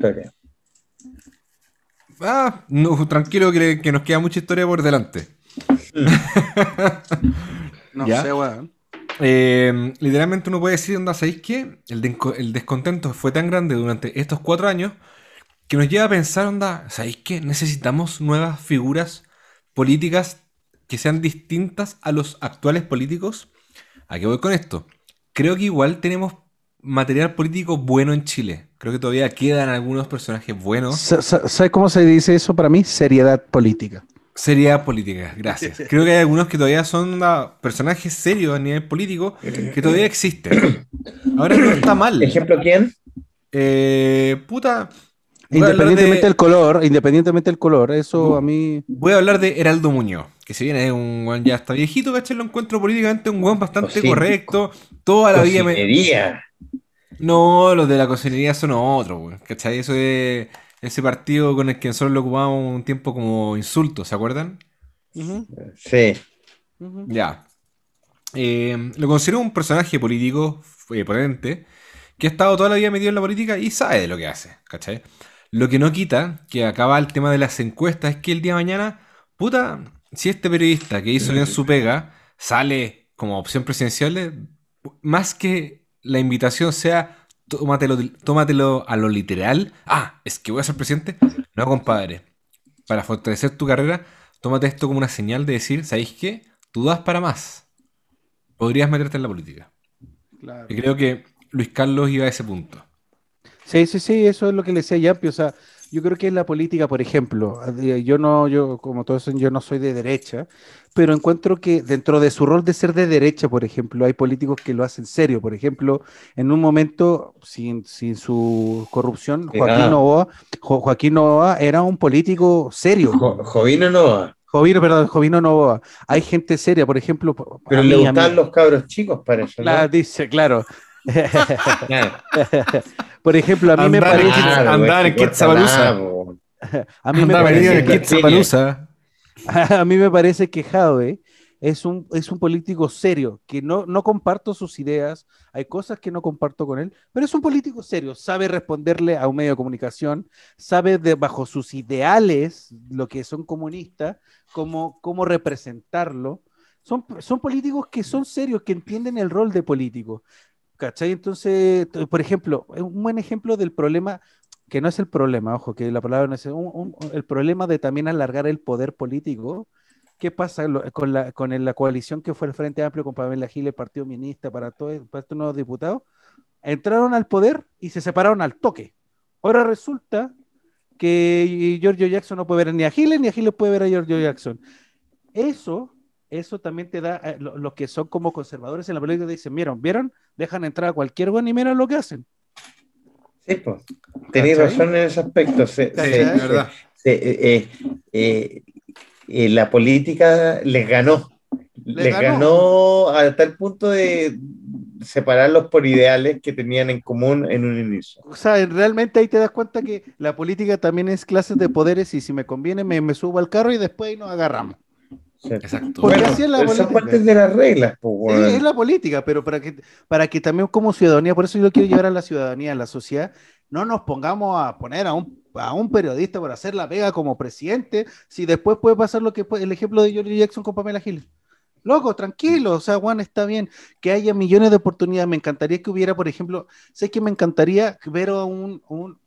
Ah, no, tranquilo que, que nos queda mucha historia por delante. No ¿Ya? sé, weón. Eh, literalmente uno puede decir, onda, ¿sabéis qué? El, el descontento fue tan grande durante estos cuatro años que nos lleva a pensar, onda, ¿sabéis qué? Necesitamos nuevas figuras políticas que sean distintas a los actuales políticos. ¿A qué voy con esto? Creo que igual tenemos material político bueno en Chile. Creo que todavía quedan algunos personajes buenos. Sa- sa- ¿Sabes cómo se dice eso para mí? Seriedad política. Seriedad política, gracias. Creo que hay algunos que todavía son personajes serios a nivel político que todavía existen. Ahora no está mal. ¿Ejemplo quién? Eh, puta. Independientemente de, del color, independientemente del color, eso a mí. voy a hablar de Heraldo Muñoz, que si bien es un weón ya está viejito, ¿cachai? Lo encuentro políticamente un weón bastante Cocin- correcto. Toda la vida me... Cocinería. No, los de la cocinería son otros, weón. ¿Cachai? Eso de ese partido con el que nosotros lo ocupamos un tiempo como insulto, ¿se acuerdan? Sí. Ya. Eh, lo considero un personaje político eh, potente que ha estado toda la vida metido en la política y sabe de lo que hace, ¿cachai? Lo que no quita que acaba el tema de las encuestas es que el día de mañana, puta, si este periodista que hizo bien su pega sale como opción presidencial, más que la invitación sea tómatelo, tómatelo a lo literal, ah, es que voy a ser presidente, no, compadre, para fortalecer tu carrera, tómate esto como una señal de decir, ¿sabéis qué? Tú das para más. Podrías meterte en la política. Claro. Y creo que Luis Carlos iba a ese punto. Sí, sí, sí, eso es lo que le decía Yampi, o sea, yo creo que en la política, por ejemplo, eh, yo no, yo, como todos yo no soy de derecha, pero encuentro que dentro de su rol de ser de derecha, por ejemplo, hay políticos que lo hacen serio, por ejemplo, en un momento, sin, sin su corrupción, Joaquín ah. Novoa, Jo- Joaquín Novoa era un político serio, Jo- Jovino no. Jovino, perdón, Jovino Novoa, hay gente seria, por ejemplo, Pero mí, le gustan los cabros chicos para eso, ¿no? la dice, claro. Por ejemplo, a mí me Andar en parece, Claro, andar en que Quetzalbausa. corta nada, po. a mí me Andaba parece en. A mí me parece que Jadwe es un, es un político serio, que no, no comparto sus ideas, hay cosas que no comparto con él, pero es un político serio, sabe responderle a un medio de comunicación, sabe de, bajo sus ideales, lo que son comunistas, cómo, cómo representarlo. Son, son políticos que son serios, que entienden el rol de político. ¿Cachai? Entonces, por ejemplo, un buen ejemplo del problema, que no es el problema, ojo, que la palabra no es un- un- el problema de también alargar el poder político. ¿Qué pasa con la, con la coalición que fue el Frente Amplio con Pamela Giles, el Partido Ministra, para, todo, para estos nuevos diputados? Entraron al poder y se separaron al toque. Ahora resulta que Giorgio Jackson no puede ver ni a Giles, ni a Giles puede ver a Giorgio Jackson. Eso, eso también te da, eh, lo- los que son como conservadores en la política dicen, ¿vieron? ¿Vieron? Dejan entrar a cualquier buen y miren lo que hacen. Sí, pues. Tenéis razón en ese aspecto. Se- Sí, ¿Cachai? se- es verdad. se- eh, eh, eh, eh, la política les ganó. Les Les ganó. ganó a tal punto de separarlos por ideales que tenían en común en un inicio. O sea, realmente ahí te das cuenta que la política también es clases de poderes y si me conviene me, me subo al carro y después ahí nos agarramos. Exacto. Porque Bueno, así es la política. partes de las reglas, pues, Sí, es la política, pero para que, para que también como ciudadanía, por eso yo lo quiero llevar a la ciudadanía, a la sociedad, no nos pongamos a poner a un, a un periodista por hacer la pega como presidente, si después puede pasar lo que el ejemplo de George Jackson con Pamela Giles. Loco, tranquilo, o sea, Juan, está bien que haya millones de oportunidades. Me encantaría que hubiera, por ejemplo, sé que me encantaría ver a un, un-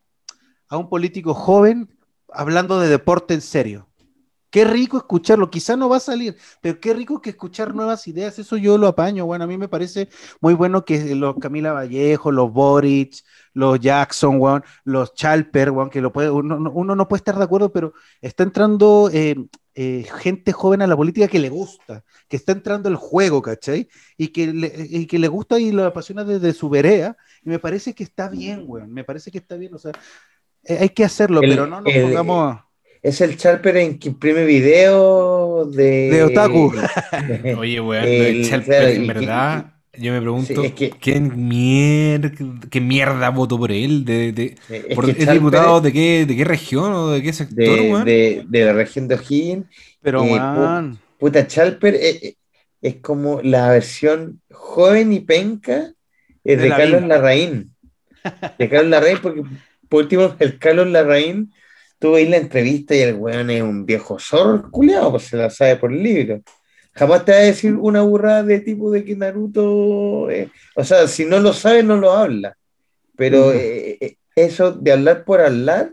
a un político joven hablando de deporte en serio. Qué rico escucharlo, quizá no va a salir, pero qué rico que escuchar nuevas ideas, eso yo lo apaño, bueno, a mí me parece muy bueno que los Camila Vallejo, los Boric, los Jackson, weón, los Chalper, weón, que lo puede, uno, no- uno no puede estar de acuerdo, pero está entrando eh, eh, gente joven a la política que le gusta, que está entrando al juego, ¿cachai? Y que le, y que le gusta y lo apasiona desde su vereda, y me parece que está bien, weón, me parece que está bien, o sea, eh, hay que hacerlo, El- pero no nos el- pongamos... Es el Charper en que imprime video de. De otaku. Oye, weón, El- en y- verdad, yo me pregunto, Sí, es que- ¿quién mier- qué mierda votó por él? ¿De, de- Es por- ¿Es diputado de qué, de qué región o de qué sector, de, weón? de- de la región de O'Higgins. Pero, Eh, Puta, Chalper eh, eh, es como la versión joven y penca eh, De. Carlos Larraín. De Carlos Larraín, porque por último, el Carlos Larraín, tú veis la entrevista y el weón es un viejo zorro culiado, pues se la sabe por el libro. Jamás te va a decir una burrada de tipo de que Naruto. eh, o sea, si no lo sabe, no lo habla. Pero eh, eh, eso de hablar por hablar,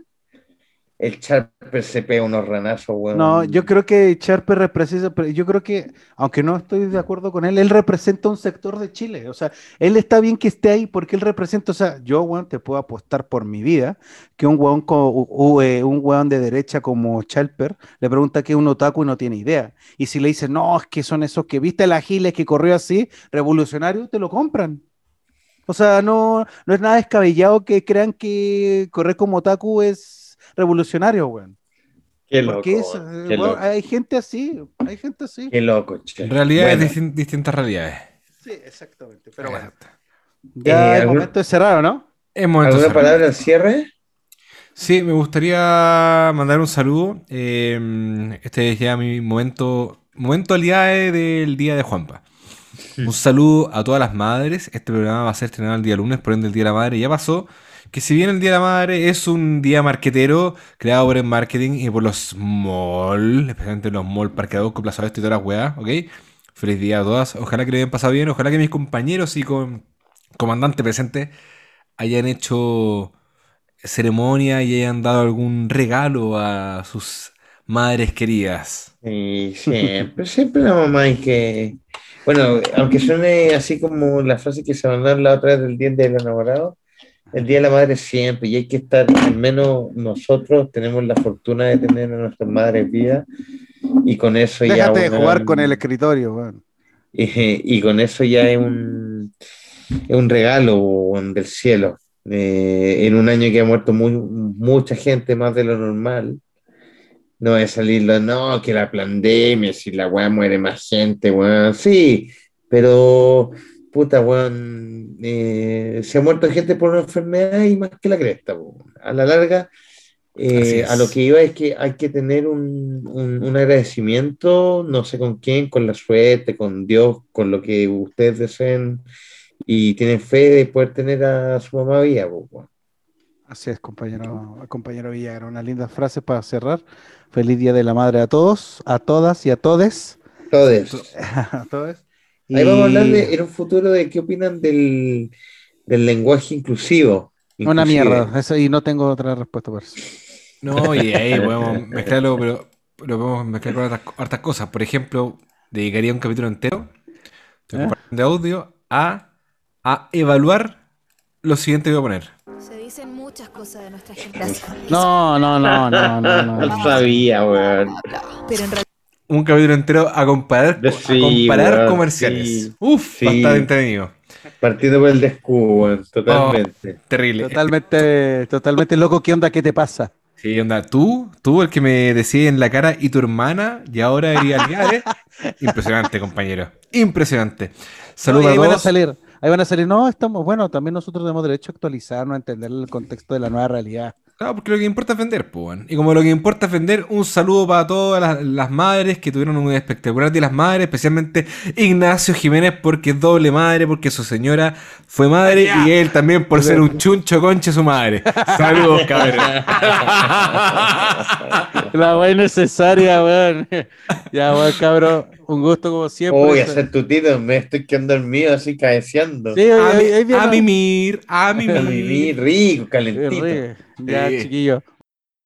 el Charper se pega unos ranazos, weón. No, yo creo que Charper representa, yo creo que, aunque no estoy de acuerdo con él, él representa un sector de Chile. O sea, él está bien que esté ahí porque él representa, o sea, yo, weón, te puedo apostar por mi vida que un weón, co- u- u- eh, un weón de derecha como Charper le pregunta qué es un otaku y no tiene idea. Y si le dice, no, es que son esos que viste el Agiles que corrió así, revolucionario, te lo compran. O sea, no, no es nada descabellado que crean que correr como otaku es revolucionario, weón. Qué loco, Porque es, weón, eh, qué bueno, loco. hay gente así, hay gente así. Qué loco, che. En realidad Bueno, es distin- distintas realidades. Sí, exactamente. Pero bueno, ya Eh, es algún- momento de cerrar, ¿o no? Es momento ¿Alguna palabra al cierre? Sí, me gustaría mandar un saludo. eh, este es ya mi momento, momento aliae del día de Juanpa. Un saludo a todas las madres. Este programa va a ser estrenado el día lunes, por ende el Día de la Madre ya pasó. Que si bien el Día de la Madre es un día marquetero creado por el marketing y por los mall, especialmente los mall Parque Arauco, Plaza y todas las weas, ¿ok? Feliz día a todas. Ojalá que le hayan pasado bien. Ojalá que mis compañeros y con comandante presente hayan hecho ceremonia y hayan dado algún regalo a sus madres queridas. Y siempre, siempre la mamá hay que. Bueno, aunque suene así como la frase que se mandaron la otra vez del Día del Enamorado, el Día de la Madre siempre, y hay que estar, al menos nosotros tenemos la fortuna de tener a nuestras madres vivas, y con eso ya. Déjate de jugar con el escritorio, weón. y, y con eso ya es un, es un regalo del cielo. Eh, en un año que ha muerto muy, mucha gente más de lo normal, no va a salir lo, no, que la pandemia, si la weá muere más gente, weón, sí, pero puta, weón, eh, se ha muerto gente por una enfermedad y más que la cresta, weón. A la larga, Eh, a lo que iba es que hay que tener un, un- un agradecimiento, no sé con quién, con la suerte, con Dios, con lo que ustedes deseen y tienen fe de poder tener a su mamá viva. weón. Así es, compañero, compañero Villagra. Una linda frase para cerrar. Feliz Día de la Madre a todos, a todas y a todes. Todos. A todos. Ahí vamos a hablar de, en un futuro de qué opinan del, del lenguaje inclusivo. Una mierda, eso y no tengo otra respuesta por eso. No, y ahí podemos mezclarlo, pero lo podemos mezclar con hartas, hartas cosas. Por ejemplo, dedicaría un capítulo entero de ¿Eh? de audio a, a evaluar lo siguiente que voy a poner. Se dicen muchas cosas de nuestra generación. No, no, no, no, no, no. No sabía, weón. Pero en realidad Un capítulo entero a comparar, a comparar comerciales. sí. Uf, Sí. bastante entretenido. Partiendo por el descubo, totalmente. Terrible. Totalmente, totalmente loco. ¿Qué onda? ¿Qué te pasa? Sí, onda, tú, tú el que me decía en la cara y tu hermana, y ahora iría aliares. Impresionante, compañero. Impresionante. No, Saludos ahí a van a salir, ahí van a salir. No, estamos, bueno, también nosotros tenemos derecho a actualizarnos, a entender el contexto de la nueva realidad. Claro, porque lo que importa es vender, pues, weón. Y como lo que importa es vender, un saludo para todas las, las madres que tuvieron un espectacular día de las madres, especialmente Ignacio Jiménez, porque es doble madre, porque su señora fue madre y él también por ser un chuncho conche su madre. Saludos, cabrón. La weá necesaria, weón. Ya, weón, cabrón. Un gusto como siempre. Voy a hacer tutito, me estoy quedando dormido así cabeceando. Sí, A, hoy- hoy mi- día a mimir, a Mi mimir. rico, calentito. Ya, Sí. chiquillo.